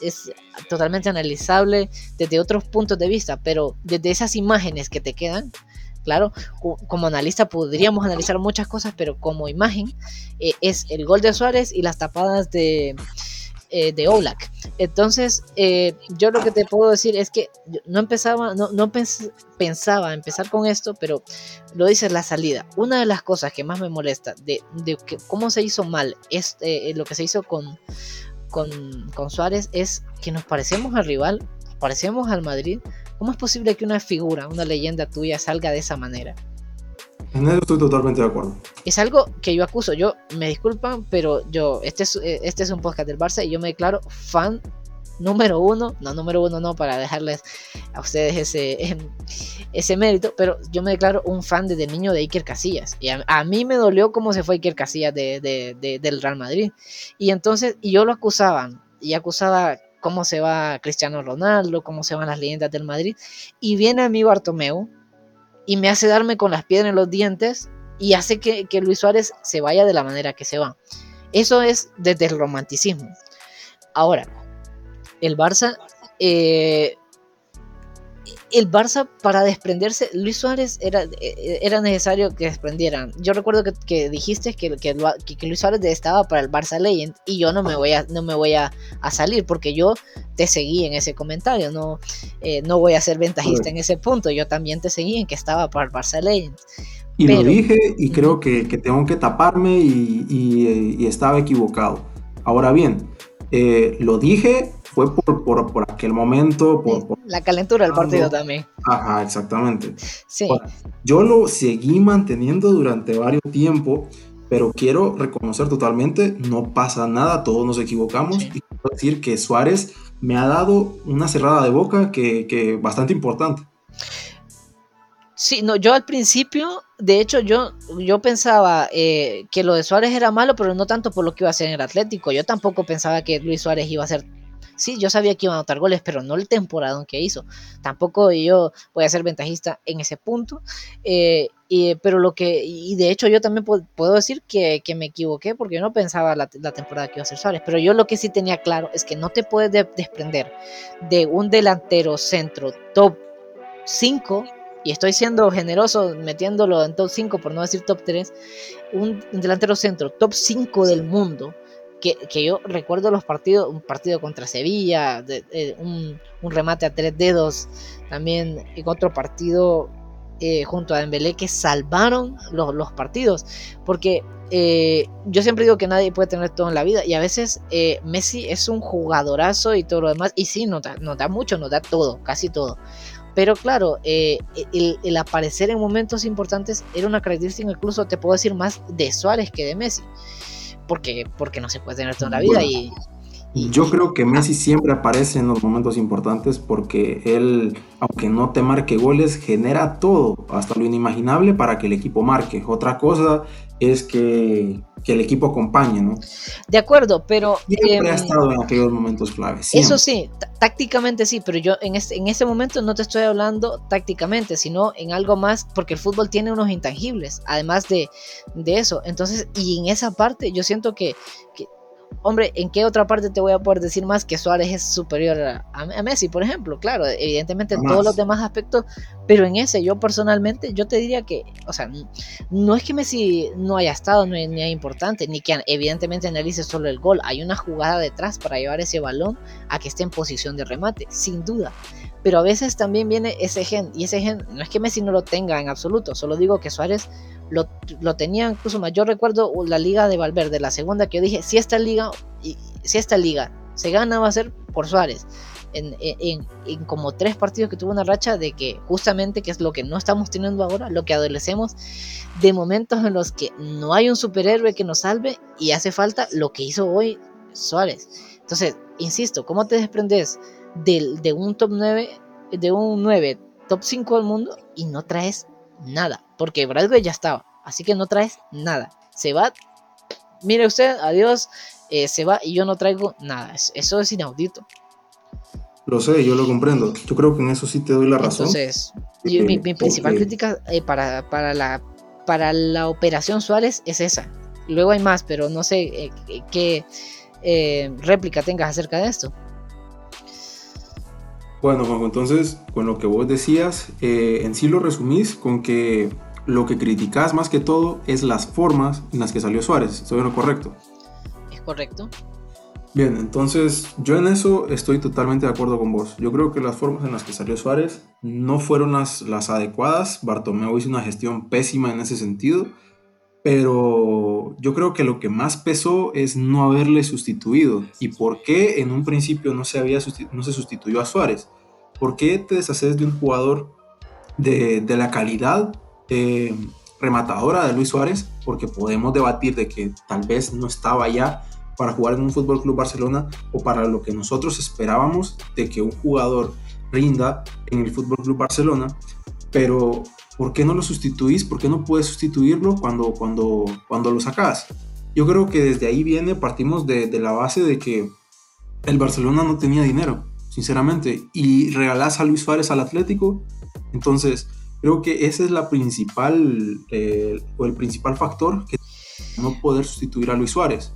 es, totalmente analizable desde otros puntos de vista, pero desde esas imágenes que te quedan, claro, como analista podríamos analizar muchas cosas, pero como imagen es el gol de Suárez y las tapadas de eh, de Olak. Entonces, eh, yo lo que te puedo decir es que no empezaba, no, no pensaba empezar con esto, pero lo dice la salida. Una de las cosas que más me molesta de, que, cómo se hizo mal este, lo que se hizo con, con, con Suárez es que nos parecemos al rival, parecemos al Madrid. ¿Cómo es posible que una figura, una leyenda tuya salga de esa manera? En eso estoy totalmente de acuerdo. Es algo que yo acuso. Yo me disculpan, pero yo, este es, eh, este es un podcast del Barça y yo me declaro fan número uno. No, número uno no, para dejarles a ustedes ese, em, ese mérito, pero yo me declaro un fan desde niño de Iker Casillas. Y a, mí me dolió cómo se fue Iker Casillas de, del Real Madrid. Y entonces, y yo lo acusaban, y acusaba cómo se va Cristiano Ronaldo, cómo se van las leyendas del Madrid. Y viene a mí Bartomeu y me hace darme con las piedras en los dientes y hace que, Luis Suárez se vaya de la manera que se va. Eso es desde el romanticismo. Ahora, el Barça eh, el Barça para desprenderse, Luis Suárez era, eh, era necesario que desprendieran. Yo recuerdo que, dijiste que, que, Luis Suárez estaba para el Barça Legend y yo no me voy a, no me voy a, salir porque yo te seguí en ese comentario, no, eh, no voy a ser ventajista en ese punto, yo también te seguí en que estaba para el Barça Legend. Y lo dije y creo que, tengo que taparme y, estaba equivocado. Ahora bien, lo dije fue por, por, aquel momento. Por, la calentura del partido también. Ajá, exactamente. Sí. yo lo seguí manteniendo durante varios tiempo, pero quiero reconocer totalmente, no pasa nada, todos nos equivocamos. Y quiero decir que Suárez me ha dado una cerrada de boca que, que bastante importante. Sí, no, yo al principio, de hecho, yo, yo pensaba eh, que lo de Suárez era malo, pero no tanto por lo que iba a hacer en el Atlético. Yo tampoco pensaba que Luis Suárez iba a ser Sí, yo sabía que iba a anotar goles, pero no el temporada que hizo. Tampoco yo voy a ser ventajista en ese punto. Eh, y, pero lo que, y de hecho yo también puedo, decir que, me equivoqué porque yo no pensaba la, temporada que iba a ser Suárez. Pero yo lo que sí tenía claro es que no te puedes desprender de un delantero centro top 5 y estoy siendo generoso metiéndolo en top 5 por no decir top 3, un delantero centro top 5 del mundo que, yo recuerdo los partidos, un partido contra Sevilla, un, remate a tres dedos, también en otro partido eh, junto a Dembélé que salvaron los, partidos, porque eh, yo siempre digo que nadie puede tener todo en la vida y a veces eh, Messi es un jugadorazo y todo lo demás, y sí, nos da, mucho, nos da todo, casi todo. Pero claro, el, el, aparecer en momentos importantes era una característica, incluso te puedo decir más de Suárez que de Messi porque, porque no se puede tener toda la vida y, Yo creo que Messi siempre aparece en los momentos importantes porque él, aunque no te marque goles, genera todo, hasta lo inimaginable para que el equipo marque. Otra cosa es que, el equipo acompañe, ¿no? De acuerdo, pero... Siempre ha em, estado en aquellos momentos claves. Eso sí, tácticamente sí, pero yo en, este, en ese momento no te estoy hablando tácticamente, sino en algo más, porque el fútbol tiene unos intangibles, además de, de eso. Entonces, y en esa parte yo siento que, que hombre, ¿en qué otra parte te voy a poder decir más que Suárez es superior a, Messi, por ejemplo? Claro, evidentemente en todos los demás aspectos, pero en ese yo personalmente, yo te diría que, o sea, no es que Messi no haya estado ni, ni importante, ni que evidentemente analice solo el gol, hay una jugada detrás para llevar ese balón a que esté en posición de remate, sin duda. Pero a veces también viene ese gen, y ese gen, no es que Messi no lo tenga en absoluto, solo digo que Suárez lo, lo, tenía incluso más. Yo recuerdo la liga de Valverde, la segunda que yo dije, si esta liga, si esta liga se gana va a ser por Suárez. En, en, en, como tres partidos que tuvo una racha de que justamente que es lo que no estamos teniendo ahora, lo que adolecemos de momentos en los que no hay un superhéroe que nos salve y hace falta lo que hizo hoy Suárez. Entonces, insisto, ¿cómo te desprendes de, de un top 9, de un 9, top 5 del mundo y no traes nada, porque Bradway ya estaba, así que no traes nada. Se va, mire usted, adiós, eh, se va y yo no traigo nada. Eso es inaudito. Lo sé, yo lo comprendo. Yo creo que en eso sí te doy la razón. Entonces, mi, principal crítica eh, para, para, la, para la operación Suárez es esa. Luego hay más, pero no sé eh, qué réplica tengas acerca de esto. Bueno, Juanjo, entonces, con lo que vos decías, eh, en sí lo resumís con que lo que criticás más que todo es las formas en las que salió Suárez. ¿Estoy en lo correcto? Es correcto. Bien, entonces yo en eso estoy totalmente de acuerdo con vos. Yo creo que las formas en las que salió Suárez no fueron las, las adecuadas. Bartomeu hizo una gestión pésima en ese sentido pero yo creo que lo que más pesó es no haberle sustituido. ¿Y por qué en un principio no se, había no se sustituyó a Suárez? ¿Por qué te deshaces de un jugador de, de la calidad eh, rematadora de Luis Suárez? Porque podemos debatir de que tal vez no estaba ya para jugar en un Fútbol Club Barcelona o para lo que nosotros esperábamos de que un jugador rinda en el Fútbol Club Barcelona, pero ¿por qué no lo sustituís? ¿Por qué no puedes sustituirlo cuando, cuando, cuando lo sacas? Yo creo que desde ahí viene, partimos de, la base de que el Barcelona no tenía dinero, sinceramente, y regalás a Luis Suárez al Atlético, entonces Creo que ese es la principal, eh, o el principal factor que no poder sustituir a Luis Suárez.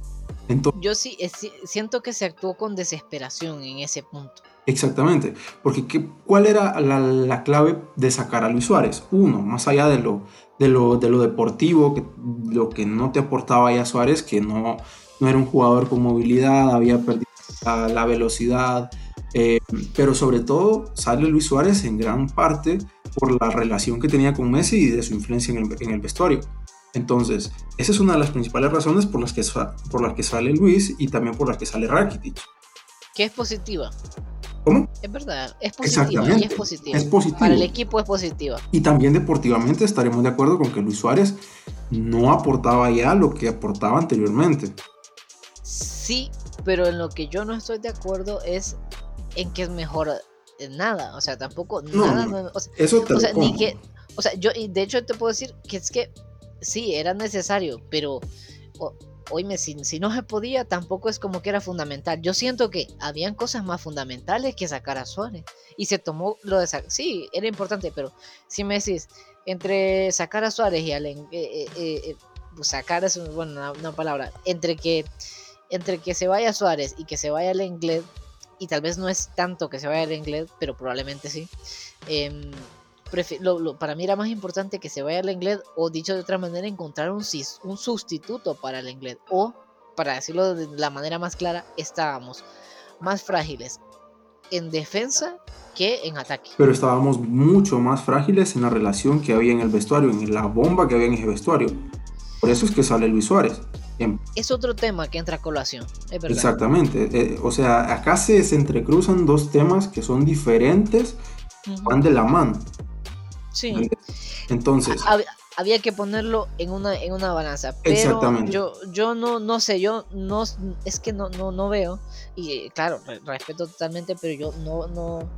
Entonces, Yo sí siento que se actuó con desesperación en ese punto. Exactamente, porque ¿qué, ¿cuál era la, clave de sacar a Luis Suárez? Uno, más allá de lo, de lo, de lo deportivo, que, lo que no te aportaba ya Suárez, que no, no era un jugador con movilidad, había perdido la, velocidad, eh, pero sobre todo sale Luis Suárez en gran parte por la relación que tenía con Messi y de su influencia en el, en el vestuario. Entonces, esa es una de las principales razones por las, que, por las que sale Luis y también por las que sale Rakitic. Que es positiva. ¿Cómo? Es verdad, es positiva y es positiva. Es positivo. Para el equipo es positiva. Y también deportivamente estaremos de acuerdo con que Luis Suárez no aportaba ya lo que aportaba anteriormente. Sí, pero en lo que yo no estoy de acuerdo es en que es mejor nada. O sea, tampoco nada. o sea, eso te o sea, ni que, o sea, yo, y de hecho te puedo decir que es que sí, era necesario, pero oíme, si, si, no se podía, tampoco es como que era fundamental. Yo siento que habían cosas más fundamentales que sacar a Suárez. Y se tomó lo de sacar. Sí, era importante, pero si me decís, entre sacar a Suárez y al. Eh, eh, eh, pues sacar es bueno, una, palabra. Entre que, entre que se vaya Suárez y que se vaya el inglés, y tal vez no es tanto que se vaya inglés, pero probablemente sí. Em, para mí era más importante que se vaya al inglés o dicho de otra manera encontrar un, un sustituto para el inglés o para decirlo de la manera más clara estábamos más frágiles en defensa que en ataque. Pero estábamos mucho más frágiles en la relación que había en el vestuario, en la bomba que había en ese vestuario. Por eso es que sale Luis Suárez. Es otro tema que entra a colación, Exactamente. Eh, o sea, acá se, entrecruzan dos temas que son diferentes, van de la mano. Sí. Entonces. Había, que ponerlo en una, en una balanza. Pero yo, yo no, no sé, yo no es que no, no, no veo. Y claro, respeto totalmente, pero yo no, no.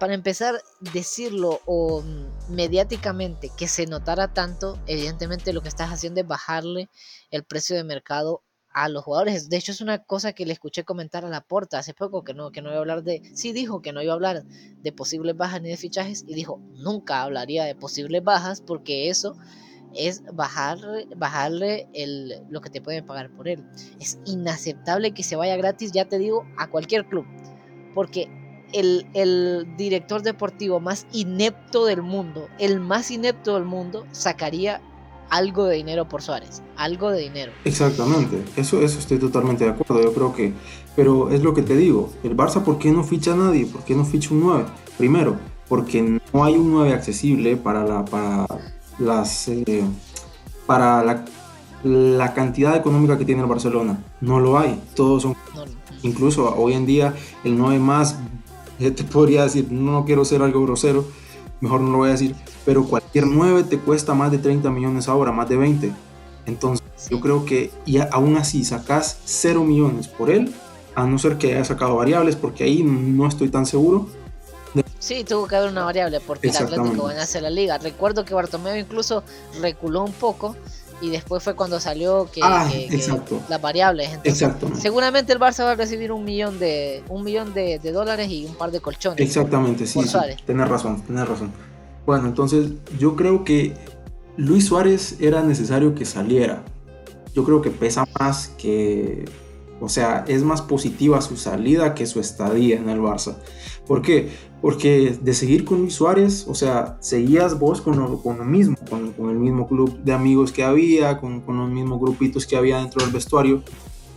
Para empezar, decirlo o mm, mediáticamente que se notara tanto, evidentemente lo que estás haciendo es bajarle el precio de mercado a los jugadores. De hecho, es una cosa que le escuché comentar a la porta hace poco, que no, que no iba a hablar de, sí dijo que no iba a hablar de posibles bajas ni de fichajes, y dijo, nunca hablaría de posibles bajas porque eso es bajar, bajarle el, lo que te pueden pagar por él. Es inaceptable que se vaya gratis, ya te digo, a cualquier club, porque el, el director deportivo más inepto del mundo, el más inepto del mundo, sacaría algo de dinero por Suárez, algo de dinero. Exactamente, eso, eso estoy totalmente de acuerdo, yo creo que, pero es lo que te digo, el Barça, ¿por qué no ficha a nadie? ¿Por qué no ficha un 9? Primero, porque no hay un 9 accesible para, la, para las... Eh, para la, la, cantidad económica que tiene el Barcelona. No lo hay, todos son... Incluso hoy en día el 9 más, te podría decir, no quiero ser algo grosero, mejor no lo voy a decir, pero cualquier 9 te cuesta más de 30 millones ahora, más de 20. Entonces, yo creo que y aún así sacas 0 millones por él, a no ser que haya sacado variables, porque ahí no estoy tan seguro. Sí, tuvo que haber una variable porque el Atlético hacer la liga. Recuerdo que Bartomeu incluso reculó un poco y después fue cuando salió que, ah, las variables. seguramente el Barça va a recibir un millón de un millón de, dólares y un par de colchones. Exactamente, sí, sí. Tienes razón, tienes razón. Bueno, entonces yo creo que Luis Suárez era necesario que saliera. Yo creo que pesa más que, o sea, es más positiva su salida que su estadía en el Barça. ¿Por qué? Porque de seguir con Luis Suárez, o sea, seguías vos con lo, con lo mismo, con, con, el mismo club de amigos que había, con, con los mismos grupitos que había dentro del vestuario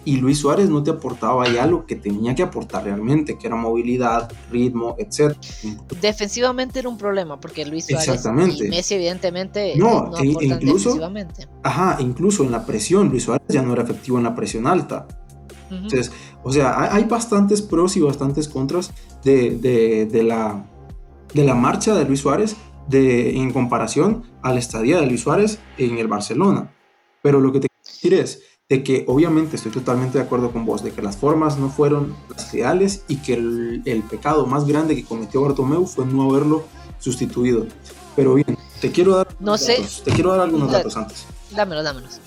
y Luis Suárez no te aportaba ya lo que tenía que aportar realmente, que era movilidad, ritmo, etc. Defensivamente era un problema, porque Luis Suárez y Messi evidentemente no, no e incluso, defensivamente. Ajá, incluso en la presión, Luis Suárez ya no era efectivo en la presión alta. Entonces, o sea, hay, bastantes pros y bastantes contras de, de, de, la, de la marcha de Luis Suárez de, en comparación a la estadía de Luis Suárez en el Barcelona. Pero lo que te quiero decir es, de que obviamente estoy totalmente de acuerdo con vos, de que las formas no fueron las ideales y que el, pecado más grande que cometió Bartomeu fue no haberlo sustituido. Pero bien, te quiero dar, no sé, te quiero dar algunos datos antes. Dámelo, dámelos.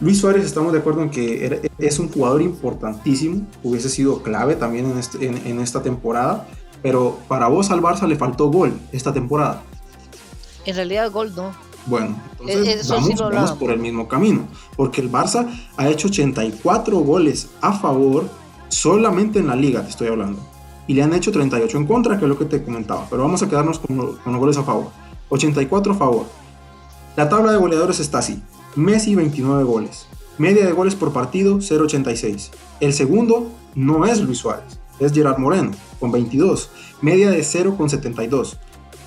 Luis Suárez, estamos de acuerdo en que es un jugador importantísimo, hubiese sido clave también en, este, en, esta temporada, Pero para vos al Barça le faltó gol esta temporada. En realidad gol no. Bueno, entonces vamos, por el mismo camino, porque el Barça ha hecho 84 goles a favor solamente en la liga, te estoy hablando. Y le han hecho 38 en contra, que es lo que te comentaba. Pero vamos a quedarnos con, con los goles a favor. 84 a favor. La tabla de goleadores está así. Messi 29 goles. Media de goles por partido 0.86. El segundo no es Luis Suárez, es Gerard Moreno con 22. Media de 0.72.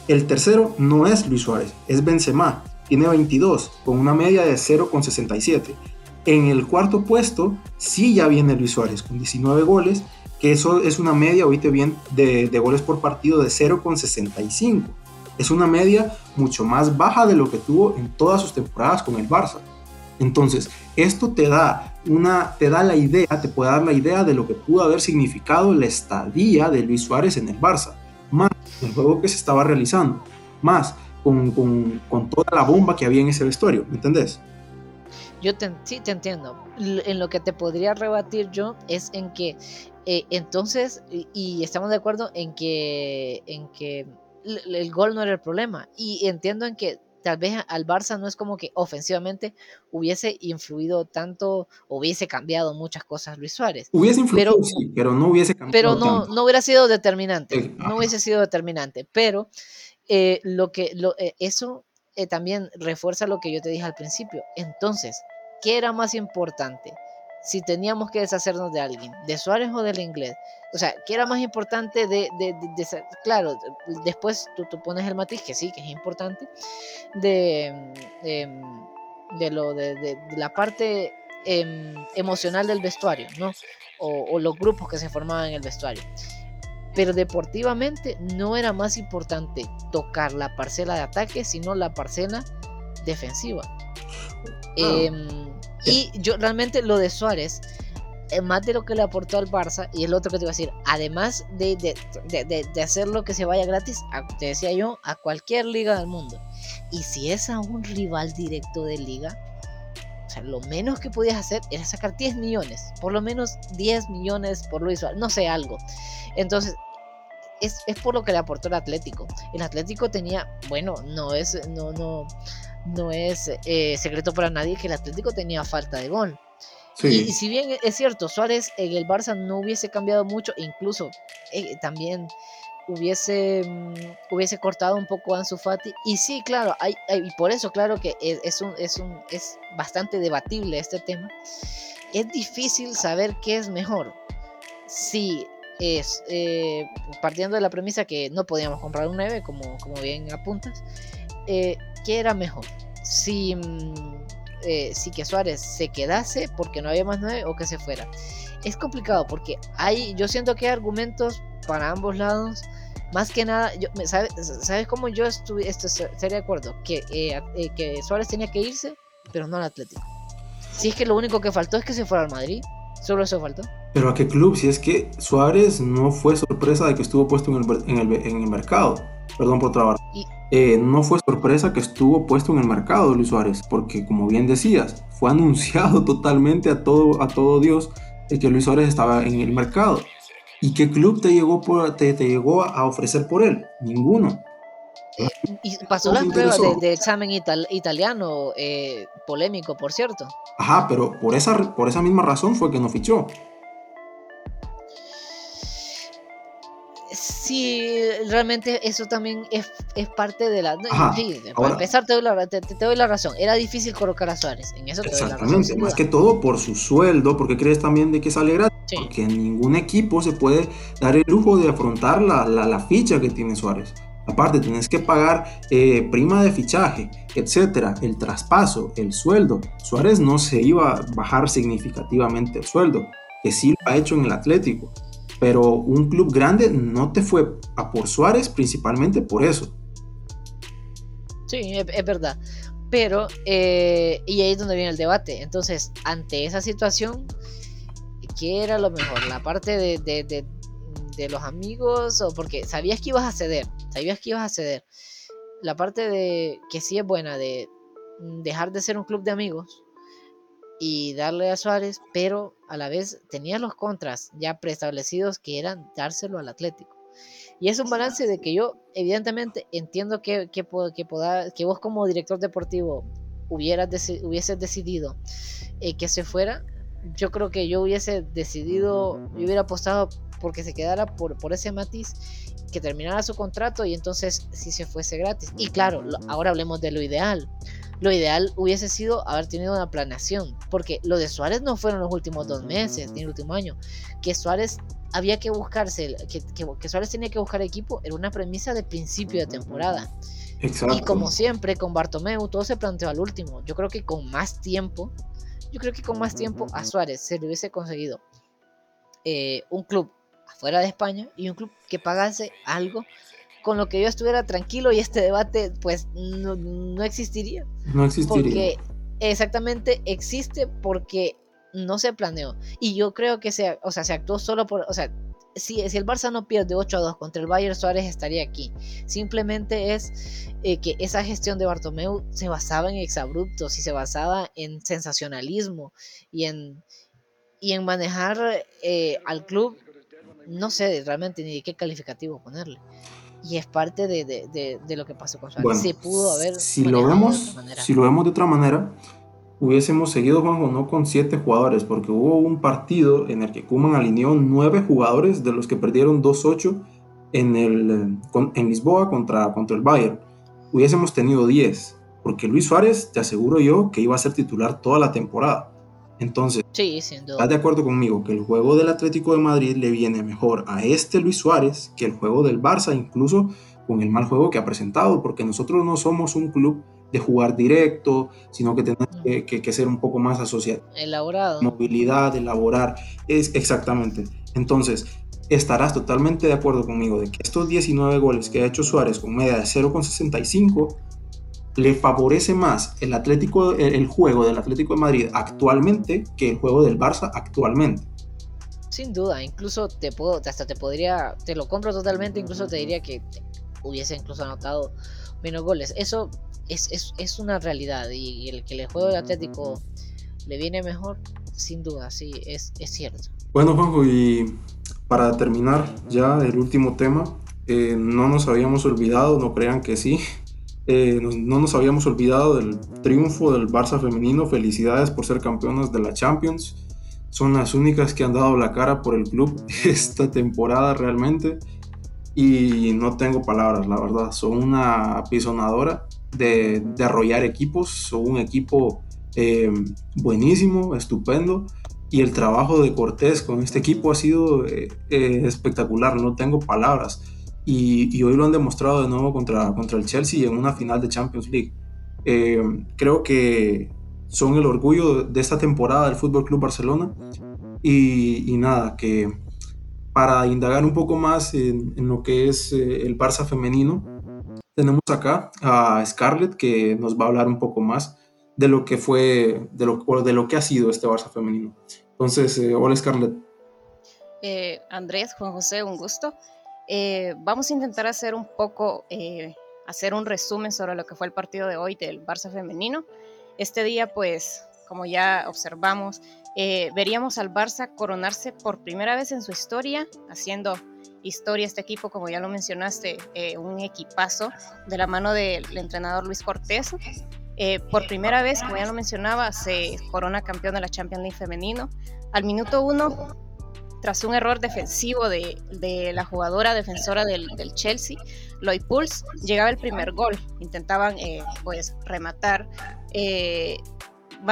El tercero no es Luis Suárez, es Benzema. Tiene 22 con una media de 0.67. En el cuarto puesto sí ya viene Luis Suárez con 19 goles, que eso es una media, oíste bien, de, de goles por partido de 0.65. Es una media mucho más baja de lo que tuvo en todas sus temporadas con el Barça. Entonces, esto te da una te da la idea, te puede dar la idea de lo que pudo haber significado la estadía de Luis Suárez en el Barça, más el juego que se estaba realizando, más con, toda la bomba que había en ese vestuario, ¿me entendés? Yo sí te entiendo. En lo que te podría rebatir yo es en que eh, entonces, y, estamos de acuerdo en que, en que el gol no era el problema. Y entiendo en que tal vez al Barça no es como que ofensivamente hubiese influido tanto, hubiese cambiado muchas cosas Luis Suárez. Hubiese influido, pero, sí, pero no hubiese cambiado. Pero no, no hubiera sido determinante, no hubiese sido determinante. Pero eh, lo que, lo, eh, eso eh, también refuerza lo que yo te dije al principio. Entonces, ¿qué era más importante? Si teníamos que deshacernos de alguien, de Suárez o del inglés. O sea, ¿qué era más importante de, de, claro, después tú, tú, pones el matiz, que sí, que es importante, de, de, lo, de, la parte em, emocional del vestuario, ¿no? O, o los grupos que se formaban en el vestuario. Pero deportivamente no era más importante tocar la parcela de ataque, sino la parcela defensiva. Eh, y yo realmente lo de Suárez, eh, más de lo que le aportó al Barça, y el otro que te iba a decir, además de, de, hacer lo que se vaya gratis, te decía yo, a cualquier liga del mundo. Y si es a un rival directo de liga, o sea, lo menos que podías hacer era sacar 10 millones, por lo menos 10 millones por Luis Suárez, no sé, algo. Entonces, es, es, por lo que le aportó el Atlético. El Atlético tenía, bueno, no es, no, no, no es eh, secreto para nadie que el Atlético tenía falta de gol. Y, si bien es cierto, Suárez en el Barça no hubiese cambiado mucho, incluso eh, también hubiese, mm, hubiese cortado un poco a Ansu Fati. Y sí, claro, hay, y por eso, claro que es, un, es, un, es bastante debatible este tema. Es difícil saber qué es mejor. Si es eh, partiendo de la premisa que no podíamos comprar un 9, como, como bien apuntas, eh, ¿qué era mejor? Si, mm, eh, si que Suárez se quedase porque no había más nueve o que se fuera. Es complicado porque hay, yo siento que hay argumentos para ambos lados. Más que nada, yo, ¿sabes, ¿sabes cómo yo estuve, esto, estaría de acuerdo? Que, eh, eh, que Suárez tenía que irse, pero no al Atlético. Si es que lo único que faltó es que se fuera al Madrid, solo eso faltó. Pero a qué club, si es que Suárez no fue sorpresa de que estuvo puesto en el, en el, en el mercado. Perdón por trabajar. Eh, no fue sorpresa que estuvo puesto en el mercado Luis Suárez, porque como bien decías, fue anunciado totalmente a todo, a todo Dios de que Luis Suárez estaba en el mercado. ¿Y qué club te llegó, por, te, te llegó a ofrecer por él? Ninguno. Y pasó las pruebas de, examen italiano, eh, polémico, por cierto. Ajá, pero por esa, por esa misma razón fue que no fichó. Sí, realmente eso también es, parte de la... para empezar te doy, la, te, doy, la, razón, era difícil colocar a Suárez, en eso te doy la razón. más que todo por su sueldo, porque crees también de que sale gratis, porque ningún equipo se puede dar el lujo de afrontar la, la, ficha que tiene Suárez. Aparte, tienes que pagar eh, prima de fichaje, etcétera, el traspaso, el sueldo. Suárez no se iba a bajar significativamente el sueldo, que sí lo ha hecho en el Atlético pero un club grande no te fue a por Suárez principalmente por eso. Sí, es, verdad. Pero, eh, y ahí es donde viene el debate. Entonces, ante esa situación, ¿qué era lo mejor? ¿La parte de, de, de, los amigos? o Porque sabías que ibas a ceder, sabías que ibas a ceder. La parte de que sí es buena, de dejar de ser un club de amigos y darle a Suárez, pero a la vez tenía los contras ya preestablecidos que eran dárselo al Atlético. Y es un balance de que yo, evidentemente, entiendo que, que, que, que vos como director deportivo hubieras hubieses decidido eh, que se fuera, yo creo que yo hubiese decidido, yo hubiera apostado porque se quedara por, por ese matiz, que terminara su contrato y entonces si se fuese gratis. Y claro, ahora hablemos de lo ideal. Lo ideal hubiese sido haber tenido una planeación, porque lo de Suárez no fueron los últimos dos meses ni el último año. Que Suárez había que buscarse, que, que, Suárez tenía que buscar equipo, era una premisa de principio de temporada. Y como siempre, con Bartomeu todo se planteó al último. Yo creo que con más tiempo, yo creo que con más tiempo a Suárez se le hubiese conseguido eh, un club afuera de España y un club que pagase algo con lo que yo estuviera tranquilo y este debate pues no, no existiría. No existiría. Porque exactamente existe porque no se planeó. Y yo creo que se, o sea, se actuó solo por, o sea, si, si el Barça no pierde 8 a 2 contra el Bayern, Suárez estaría aquí. Simplemente es eh, que esa gestión de Bartomeu se basaba en exabruptos y se basaba en sensacionalismo y en, y en manejar eh, al club, no sé realmente ni de qué calificativo ponerle. Y es parte de, de, de, lo que pasó con Suárez. se pudo haber. Si lo, vemos, si lo vemos de otra manera, hubiésemos seguido, Juanjo, no con siete jugadores, porque hubo un partido en el que Kuman alineó nueve jugadores, de los que perdieron 2-8 en, el, en Lisboa contra, contra el Bayern. Hubiésemos tenido 10, porque Luis Suárez, te aseguro yo, que iba a ser titular toda la temporada. Entonces, sí, ¿estás de acuerdo conmigo que el juego del Atlético de Madrid le viene mejor a este Luis Suárez que el juego del Barça, incluso con el mal juego que ha presentado? Porque nosotros no somos un club de jugar directo, sino que tenemos que, ser un poco más asociado. Elaborado. Movilidad, elaborar, es exactamente. Entonces, estarás totalmente de acuerdo conmigo de que estos 19 goles que ha hecho Suárez con media de 0,65 le favorece más el Atlético el, juego del Atlético de Madrid actualmente que el juego del Barça actualmente. Sin duda, incluso te puedo hasta te podría te lo compro totalmente, incluso te diría que hubiese incluso anotado menos goles. Eso es, una realidad y, el que el juego del Atlético le viene mejor, sin duda, sí, es, cierto. Bueno, Juanjo, y para terminar ya el último tema, eh, no nos habíamos olvidado, no crean que sí, eh, no, nos habíamos olvidado del triunfo del Barça femenino, felicidades por ser campeonas de la Champions, son las únicas que han dado la cara por el club esta temporada realmente y no tengo palabras, la verdad, son una apisonadora de, arrollar equipos. Son un equipo eh, buenísimo, estupendo. Y el trabajo de Cortés con este equipo ha sido eh, espectacular, no tengo palabras. Y, hoy lo han demostrado de nuevo contra, contra el Chelsea en una final de Champions League. creo que son el orgullo de esta temporada del Fútbol Club Barcelona. Y, nada, que para indagar un poco más en, en lo que es el Barça femenino, tenemos acá a Scarlett que nos va a hablar un poco más de lo que fue, de lo, de lo que ha sido este Barça femenino. Entonces, eh, hola Scarlett. Eh, Andrés, Juan José, un gusto. Eh, vamos a intentar hacer un poco, hacer un resumen sobre lo que fue el partido de hoy del Barça femenino. Este día, pues, como ya observamos, veríamos al Barça coronarse por primera vez en su historia, haciendo historia este equipo, como ya lo mencionaste, eh, un equipazo de la mano del entrenador Luis Cortés. Eh, por primera vez, como ya lo mencionaba, se corona campeón de la Champions League femenino. Al minuto uno, tras un error defensivo de, de la jugadora defensora del, del, Chelsea, Lloyd Pulse, llegaba el primer gol. Intentaban eh, pues rematar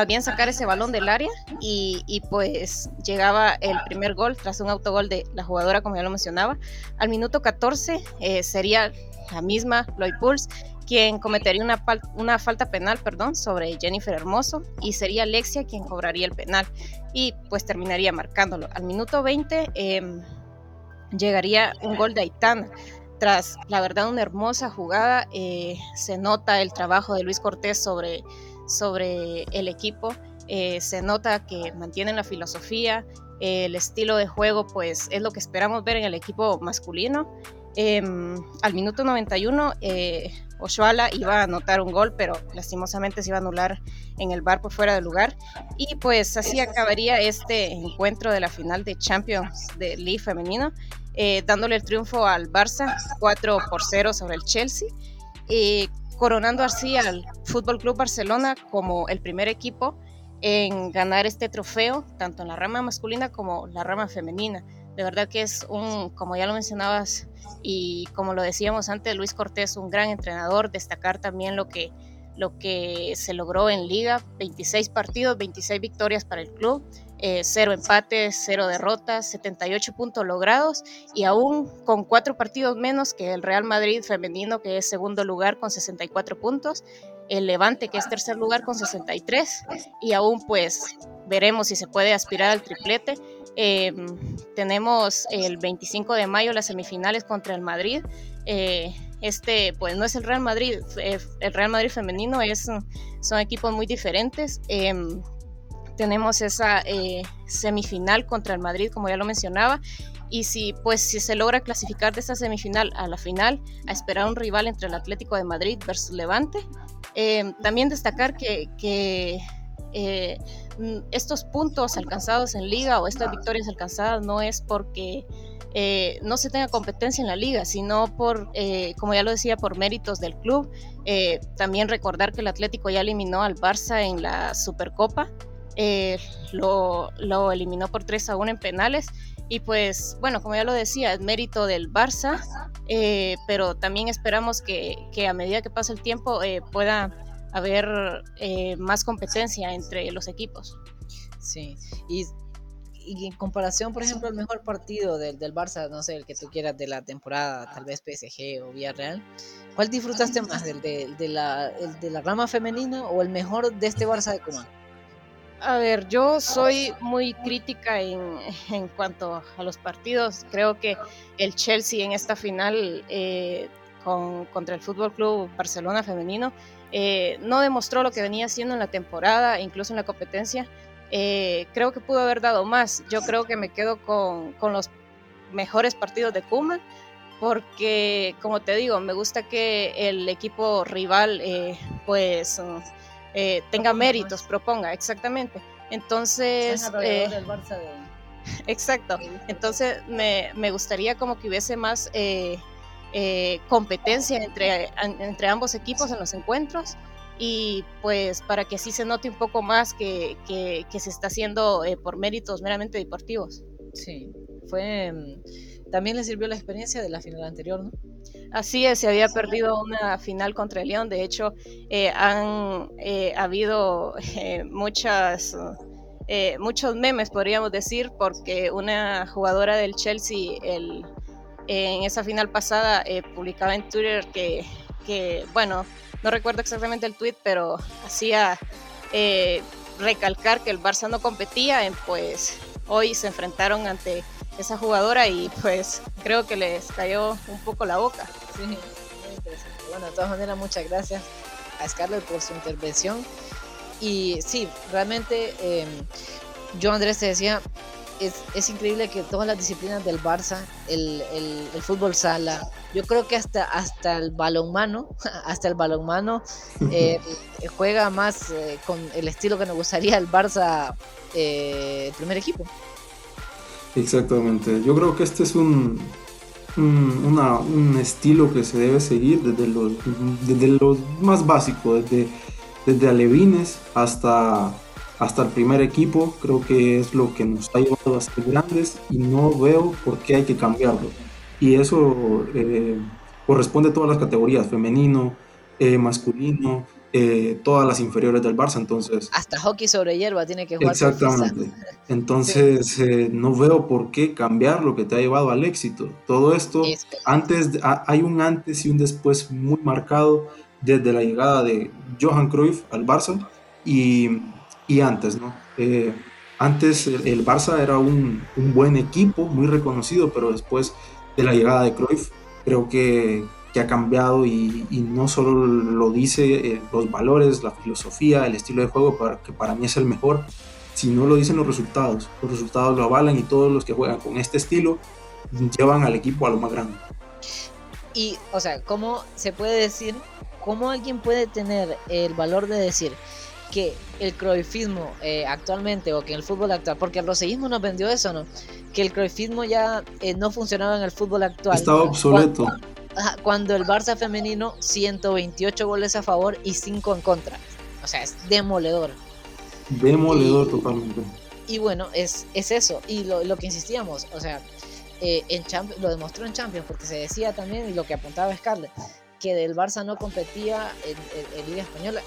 bien sacar ese balón del área y, pues llegaba el primer gol tras un autogol de la jugadora, como ya lo mencionaba. Al minuto 14 eh, sería la misma Lloyd Pulse quien cometería una, una, falta penal perdón, sobre Jennifer Hermoso y sería Alexia quien cobraría el penal y pues terminaría marcándolo. Al minuto 20 em, llegaría un gol de Aitana. Tras, la verdad, una hermosa jugada, eh, se nota el trabajo de Luis Cortés sobre sobre el equipo. Eh, se nota que mantienen la filosofía, el estilo de juego, pues es lo que esperamos ver en el equipo masculino. Em, al minuto 91, eh, Oshuala iba a anotar un gol, pero lastimosamente se iba a anular en el bar por fuera de lugar. Y pues así acabaría este encuentro de la final de Champions de League femenino. eh, dándole el triunfo al Barça 4 por 0 sobre el Chelsea, y coronando así al Fútbol Club Barcelona como el primer equipo en ganar este trofeo, tanto en la rama masculina como la rama femenina. De verdad que es un, como ya lo mencionabas y como lo decíamos antes, Luis Cortés, un gran entrenador, destacar también lo que, lo que se logró en liga, 26 partidos, 26 victorias para el club, eh, cero empates, cero derrotas, 78 puntos logrados y aún con cuatro partidos menos que el Real Madrid femenino, que es segundo lugar con 64 puntos, el Levante, que es tercer lugar con 63, y aún pues veremos si se puede aspirar al triplete. Em, tenemos el 25 de mayo las semifinales contra el Madrid. Eh, este, pues no es el Real Madrid, eh, el Real Madrid femenino es, son equipos muy diferentes. Em, tenemos esa eh, semifinal contra el Madrid, como ya lo mencionaba, y si pues si se logra clasificar de esta semifinal a la final, a esperar un rival entre el Atlético de Madrid versus Levante. Eh, también destacar que, que eh, estos puntos alcanzados en liga o estas victorias alcanzadas no es porque no se tenga competencia en la liga, sino por, como ya lo decía, por méritos del club. también recordar que el Atlético ya eliminó al Barça en la Supercopa eh, lo, lo, eliminó por 3 a 1 en penales. Y pues, bueno, como ya lo decía, es mérito del Barça, eh, pero también esperamos que, que, a medida que pase el tiempo eh, pueda haber más competencia entre los equipos. Sí, y, y, en comparación, por ejemplo, el mejor partido del, del, Barça, no sé, el que tú quieras de la temporada, tal vez PSG o Villarreal, ¿cuál disfrutaste más, el de, de, la, el de la rama femenina o el mejor de este Barça de Coman? A ver, yo soy muy crítica en, en, cuanto a los partidos. Creo que el Chelsea en esta final eh, con, contra el Fútbol Club Barcelona femenino eh, no demostró lo que venía haciendo en la temporada, incluso en la competencia. Eh, creo que pudo haber dado más. Yo creo que me quedo con, con los mejores partidos de Kuma porque, como te digo, me gusta que el equipo rival, pues eh, tenga méritos, proponga, exactamente. Entonces... Eh, exacto. Entonces me, me, gustaría como que hubiese más eh, competencia entre, entre ambos equipos en los encuentros y pues para que así se note un poco más que, que, que se está haciendo por méritos meramente deportivos. Sí, fue... Mm, también le sirvió la experiencia de la final anterior, ¿no? Así es, se había perdido una final contra el León. De hecho, eh, han eh, habido eh, muchas, muchos memes, podríamos decir, porque una jugadora del Chelsea el, en esa final pasada publicaba en Twitter que, bueno, no recuerdo exactamente el tweet, pero hacía recalcar que el Barça no competía, pues hoy se enfrentaron ante esa jugadora y pues creo que les cayó un poco la boca. Sí, muy interesante. Bueno, de todas maneras, muchas gracias a Scarlett por su intervención. Y sí, realmente em, yo Andrés te decía, es, es, increíble que todas las disciplinas del Barça, el, el, el, fútbol sala, yo creo que hasta, hasta el balonmano, hasta el balonmano eh, juega más eh, con el estilo que nos gustaría el Barça, eh, el primer equipo. Exactamente. Yo creo que este es un, un, estilo que se debe seguir desde lo, desde más básico, desde, desde alevines hasta, hasta el primer equipo. Creo que es lo que nos ha llevado a ser grandes y no veo por qué hay que cambiarlo. Y eso eh, corresponde a todas las categorías, femenino, eh, masculino, eh, todas las inferiores del Barça, entonces... Hasta hockey sobre hierba tiene que jugar. Exactamente. Entonces eh, no veo por qué cambiar lo que te ha llevado al éxito. Todo esto, antes hay un antes y un después muy marcado desde la llegada de Johan Cruyff al Barça y, y antes, ¿no? Eh, antes el, Barça era un, un buen equipo, muy reconocido, pero después de la llegada de Cruyff, creo que, que ha cambiado y, no solo lo dice eh, los valores, la filosofía, el estilo de juego, que para mí es el mejor, sino lo dicen los resultados. Los resultados lo avalan y todos los que juegan con este estilo llevan al equipo a lo más grande. Y, o sea, ¿cómo se puede decir, cómo alguien puede tener el valor de decir, que el croifismo eh, actualmente o que el fútbol actual, porque el roseísmo nos vendió eso, ¿no? Que el croifismo ya eh, no funcionaba en el fútbol actual. Estaba obsoleto. Cuando, cuando, el Barça femenino, 128 goles a favor y 5 en contra. O sea, es demoledor. Demoledor totalmente. Y bueno, es, es eso. Y lo, lo que insistíamos, o sea, eh, en Champions, lo demostró en Champions, porque se decía también, y lo que apuntaba Scarlett, que del Barça no competía en, en, en Liga Española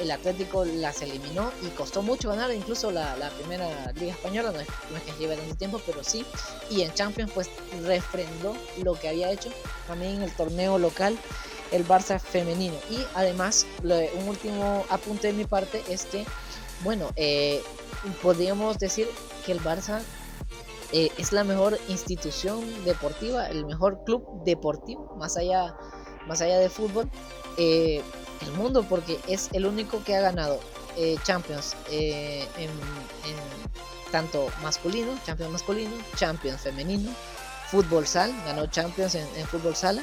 el Atlético las eliminó y costó mucho ganar incluso la, la primera Liga Española, no es, no es, que lleve tanto tiempo, pero sí. Y en Champions pues refrendó lo que había hecho también en el torneo local el Barça femenino. Y además, un último apunte de mi parte es que, bueno, eh, podríamos decir que el Barça eh, es la mejor institución deportiva, el mejor club deportivo, más allá, más allá de fútbol. Eh, el mundo porque es el único que ha ganado eh, Champions eh, en, tanto masculino, Champions masculino, Champions femenino, fútbol sal, ganó Champions en, fútbol sala,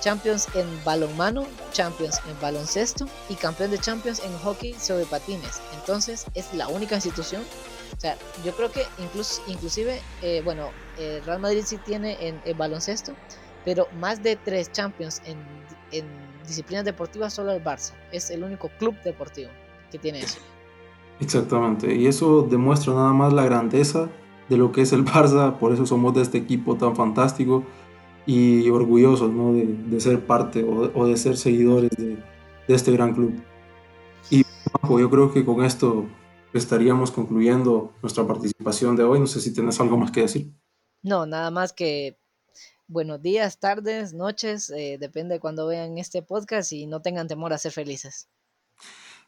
Champions en balonmano, Champions en baloncesto y campeón de Champions en hockey sobre patines. Entonces es la única institución. O sea, yo creo que incluso, inclusive, eh, bueno, Real Madrid sí tiene en, en, baloncesto, pero más de tres Champions en, en disciplinas deportivas solo el Barça. Es el único club deportivo que tiene eso. Exactamente, y eso demuestra nada más la grandeza de lo que es el Barça, por eso somos de este equipo tan fantástico y orgullosos ¿no? de, de, ser parte o, o, de ser seguidores de, de este gran club. Y yo creo que con esto estaríamos concluyendo nuestra participación de hoy. No sé si tienes algo más que decir. No, nada más que buenos días, tardes, noches, eh, depende de cuando vean este podcast y no tengan temor a ser felices.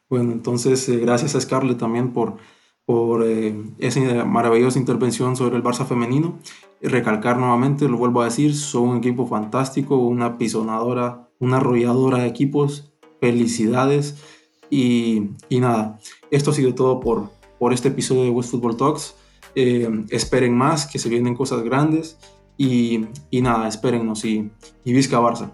Bueno, entonces eh, gracias a Scarlett también por, por eh, esa maravillosa intervención sobre el Barça femenino. Recalcar nuevamente, lo vuelvo a decir, son un equipo fantástico, una pisonadora, una arrolladora de equipos. Felicidades. Y, y nada, esto ha sido todo por, por este episodio de West Football Talks. esperen más, que se vienen cosas grandes. Y, y nada, espérennos y, y Barça.